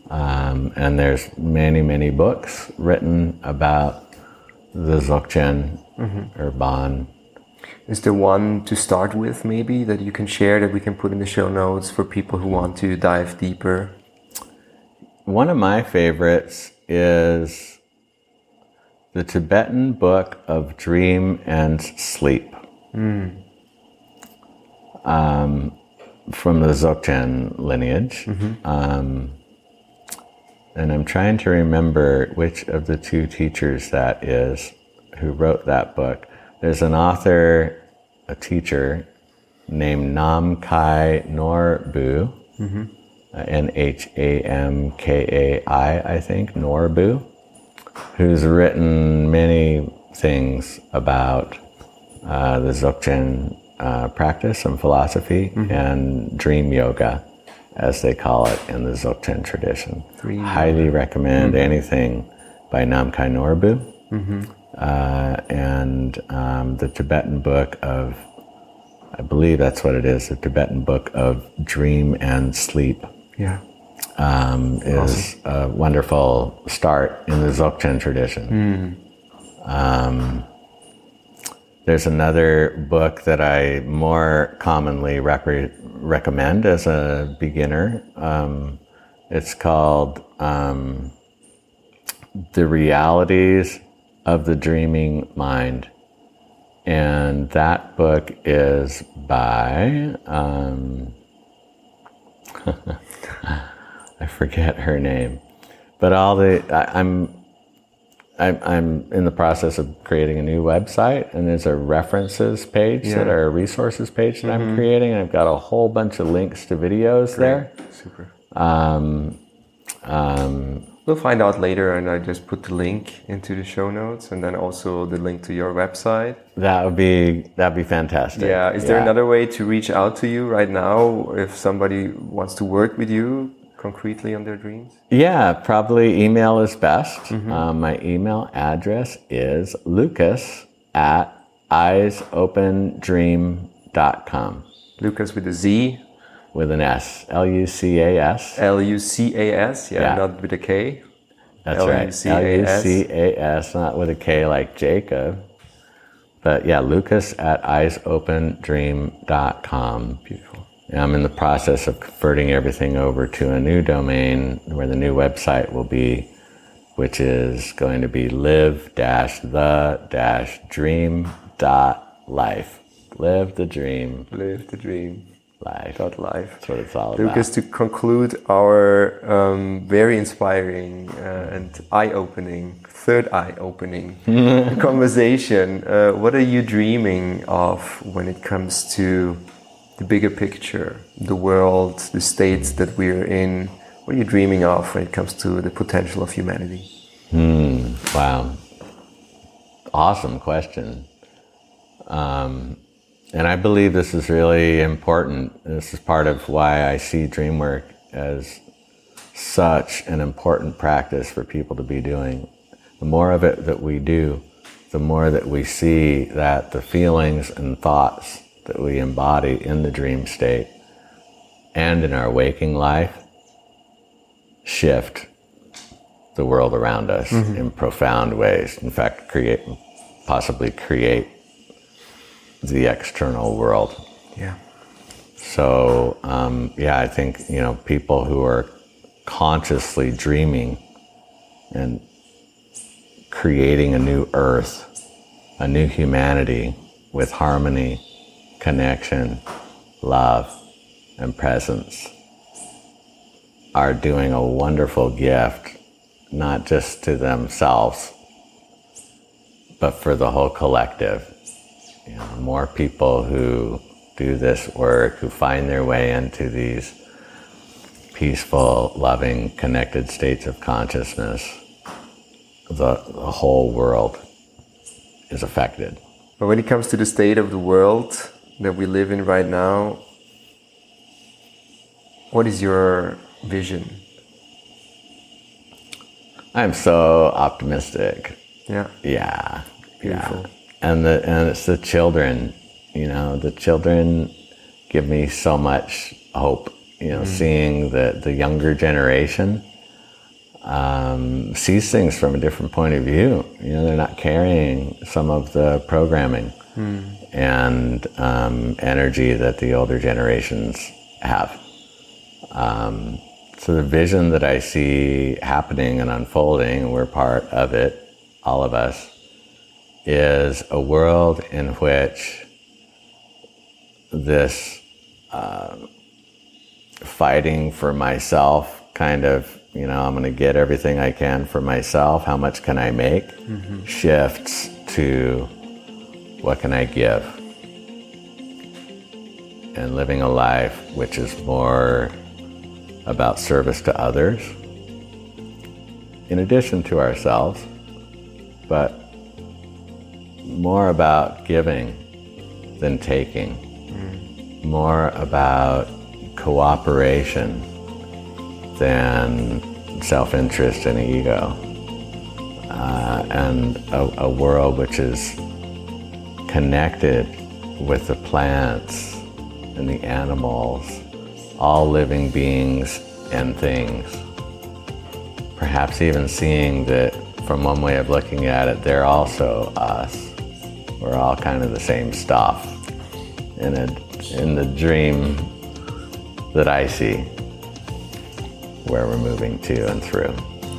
um, and there's many many books written about the Dzogchen or Bon. Is the one to start with, maybe, that you can share that we can put in the show notes for people who want to dive deeper? One of my favorites is the Tibetan Book of Dream and Sleep um, from the Dzogchen lineage. Um, and I'm trying to remember which of the two teachers that is who wrote that book. There's an author, a teacher named Namkhai Norbu, uh, N H A M K A I, I think, Norbu, who's written many things about uh, the Dzogchen uh, practice and philosophy and dream yoga, as they call it in the Dzogchen tradition. Dream Highly recommend anything by Namkhai Norbu. Uh, and um, the Tibetan book of, I believe that's what it is, the Tibetan book of dream and sleep Yeah. um, is a wonderful start in the Dzogchen tradition. Um, there's another book that I more commonly repre- recommend as a beginner. Um, it's called um, The Realities of the Dreaming Mind. And that book is by, um, I forget her name, but all the I, I'm, I'm I'm in the process of creating a new website, and there's a references page that Yeah. are a resources page that I'm creating, and I've got a whole bunch of links to videos there. Super. Um, um, We'll find out later, and I just put the link into the show notes, and then also the link to your website. that would be that'd be fantastic. Yeah. Is there another way to reach out to you right now if somebody wants to work with you concretely on their dreams? Yeah, probably email is best. Um, my email address is lucas at eyesopendream.com Lucas with a Z, with an S. L U C A S. L U C A S. Yeah, Yeah. not with a K. That's right. L U C A S, not with a K like Jacob. But yeah, lucas at eyesopendream.com. Beautiful. And I'm in the process of converting everything over to a new domain where the new website will be, which is going to be live the dream dot life. Live the dream Live the dream. Life. Dot what it's all about. Lucas, to conclude our um, very inspiring uh, and eye-opening, third eye-opening conversation, uh, what are you dreaming of when it comes to the bigger picture, the world, the state that we're in? What are you dreaming of when it comes to the potential of humanity? Hmm, wow. Awesome question. Um, and I believe this is really important. This is part of why I see dream work as such an important practice for people to be doing. The more of it that we do, the more that we see that the feelings and thoughts that we embody in the dream state and in our waking life shift the world around us mm-hmm. in profound ways. In fact, create, possibly create the external world. Yeah. So, um, yeah, I think, you know, people who are consciously dreaming and creating a new earth, a new humanity with harmony, connection, love, and presence are doing a wonderful gift, not just to themselves, but for the whole collective. You know, more people who do this work, who find their way into these peaceful, loving, connected states of consciousness, the, the whole world is affected. But when it comes to the state of the world that we live in right now, what is your vision? I'm so optimistic. Yeah. Yeah. Beautiful. Yeah. And the and it's the children, you know, the children give me so much hope. You know, mm. seeing the the younger generation um, sees things from a different point of view. You know, they're not carrying some of the programming mm. and um, energy that the older generations have. Um, so the vision that I see happening and unfolding, we're part of it, all of us, is a world in which this uh, fighting for myself kind of, you know, I'm going to get everything I can for myself, how much can I make, mm-hmm. shifts to what can I give? And living a life which is more about service to others, in addition to ourselves, but more about giving than taking, mm. more about cooperation than self interest and ego, uh, and a, a world which is connected with the plants and the animals all living beings and things. Perhaps even seeing that from one way of looking at it, they're also us. We're all kind of the same stuff in, a, in the dream that I see where we're moving to and through.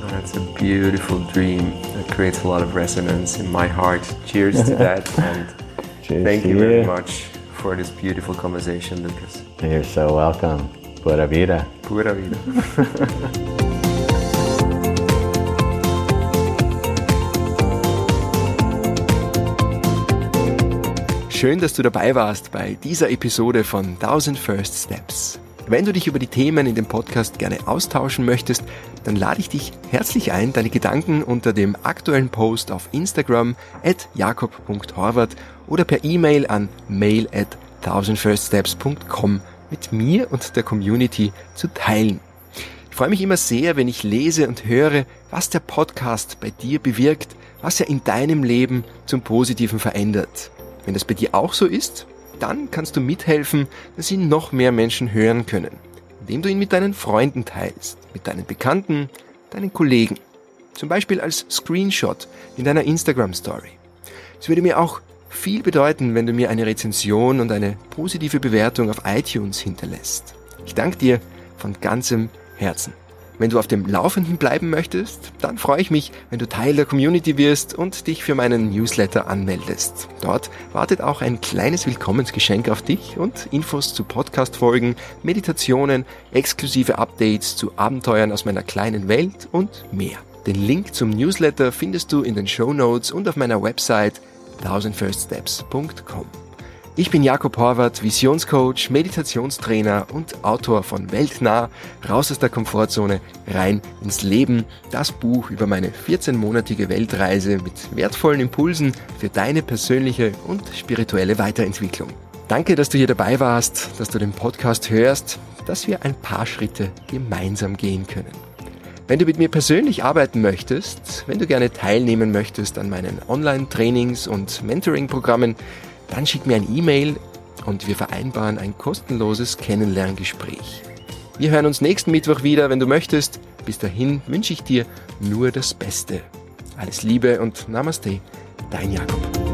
That's a beautiful dream that creates a lot of resonance in my heart. Cheers to that and Cheers thank you very much for this beautiful conversation, Lucas. You're so welcome. Pura vida. Pura vida. Schön, dass du dabei warst bei dieser Episode von 1000 First Steps. Wenn du dich über die Themen in dem Podcast gerne austauschen möchtest, dann lade ich dich herzlich ein, deine Gedanken unter dem aktuellen Post auf Instagram at jakob.horvath oder per E-Mail an mail at 1000firststeps.com mit mir und der Community zu teilen. Ich freue mich immer sehr, wenn ich lese und höre, was der Podcast bei dir bewirkt, was er in deinem Leben zum Positiven verändert. Wenn das bei dir auch so ist, dann kannst du mithelfen, dass ihn noch mehr Menschen hören können, indem du ihn mit deinen Freunden teilst, mit deinen Bekannten, deinen Kollegen. Zum Beispiel als Screenshot in deiner Instagram Story. Es würde mir auch viel bedeuten, wenn du mir eine Rezension und eine positive Bewertung auf iTunes hinterlässt. Ich danke dir von ganzem Herzen. Wenn du auf dem Laufenden bleiben möchtest, dann freue ich mich, wenn du Teil der Community wirst und dich für meinen Newsletter anmeldest. Dort wartet auch ein kleines Willkommensgeschenk auf dich und Infos zu Podcast-Folgen, Meditationen, exklusive Updates zu Abenteuern aus meiner kleinen Welt und mehr. Den Link zum Newsletter findest du in den Show Notes und auf meiner Website 1000firststeps.com. Ich bin Jakob Horvath, Visionscoach, Meditationstrainer und Autor von Weltnah, raus aus der Komfortzone, rein ins Leben. Das Buch über meine 14-monatige Weltreise mit wertvollen Impulsen für deine persönliche und spirituelle Weiterentwicklung. Danke, dass du hier dabei warst, dass du den Podcast hörst, dass wir ein paar Schritte gemeinsam gehen können. Wenn du mit mir persönlich arbeiten möchtest, wenn du gerne teilnehmen möchtest an meinen Online-Trainings und Mentoring-Programmen, dann schick mir ein E-Mail und wir vereinbaren ein kostenloses Kennenlerngespräch. Wir hören uns nächsten Mittwoch wieder, wenn du möchtest. Bis dahin wünsche ich dir nur das Beste. Alles Liebe und Namaste, dein Jakob.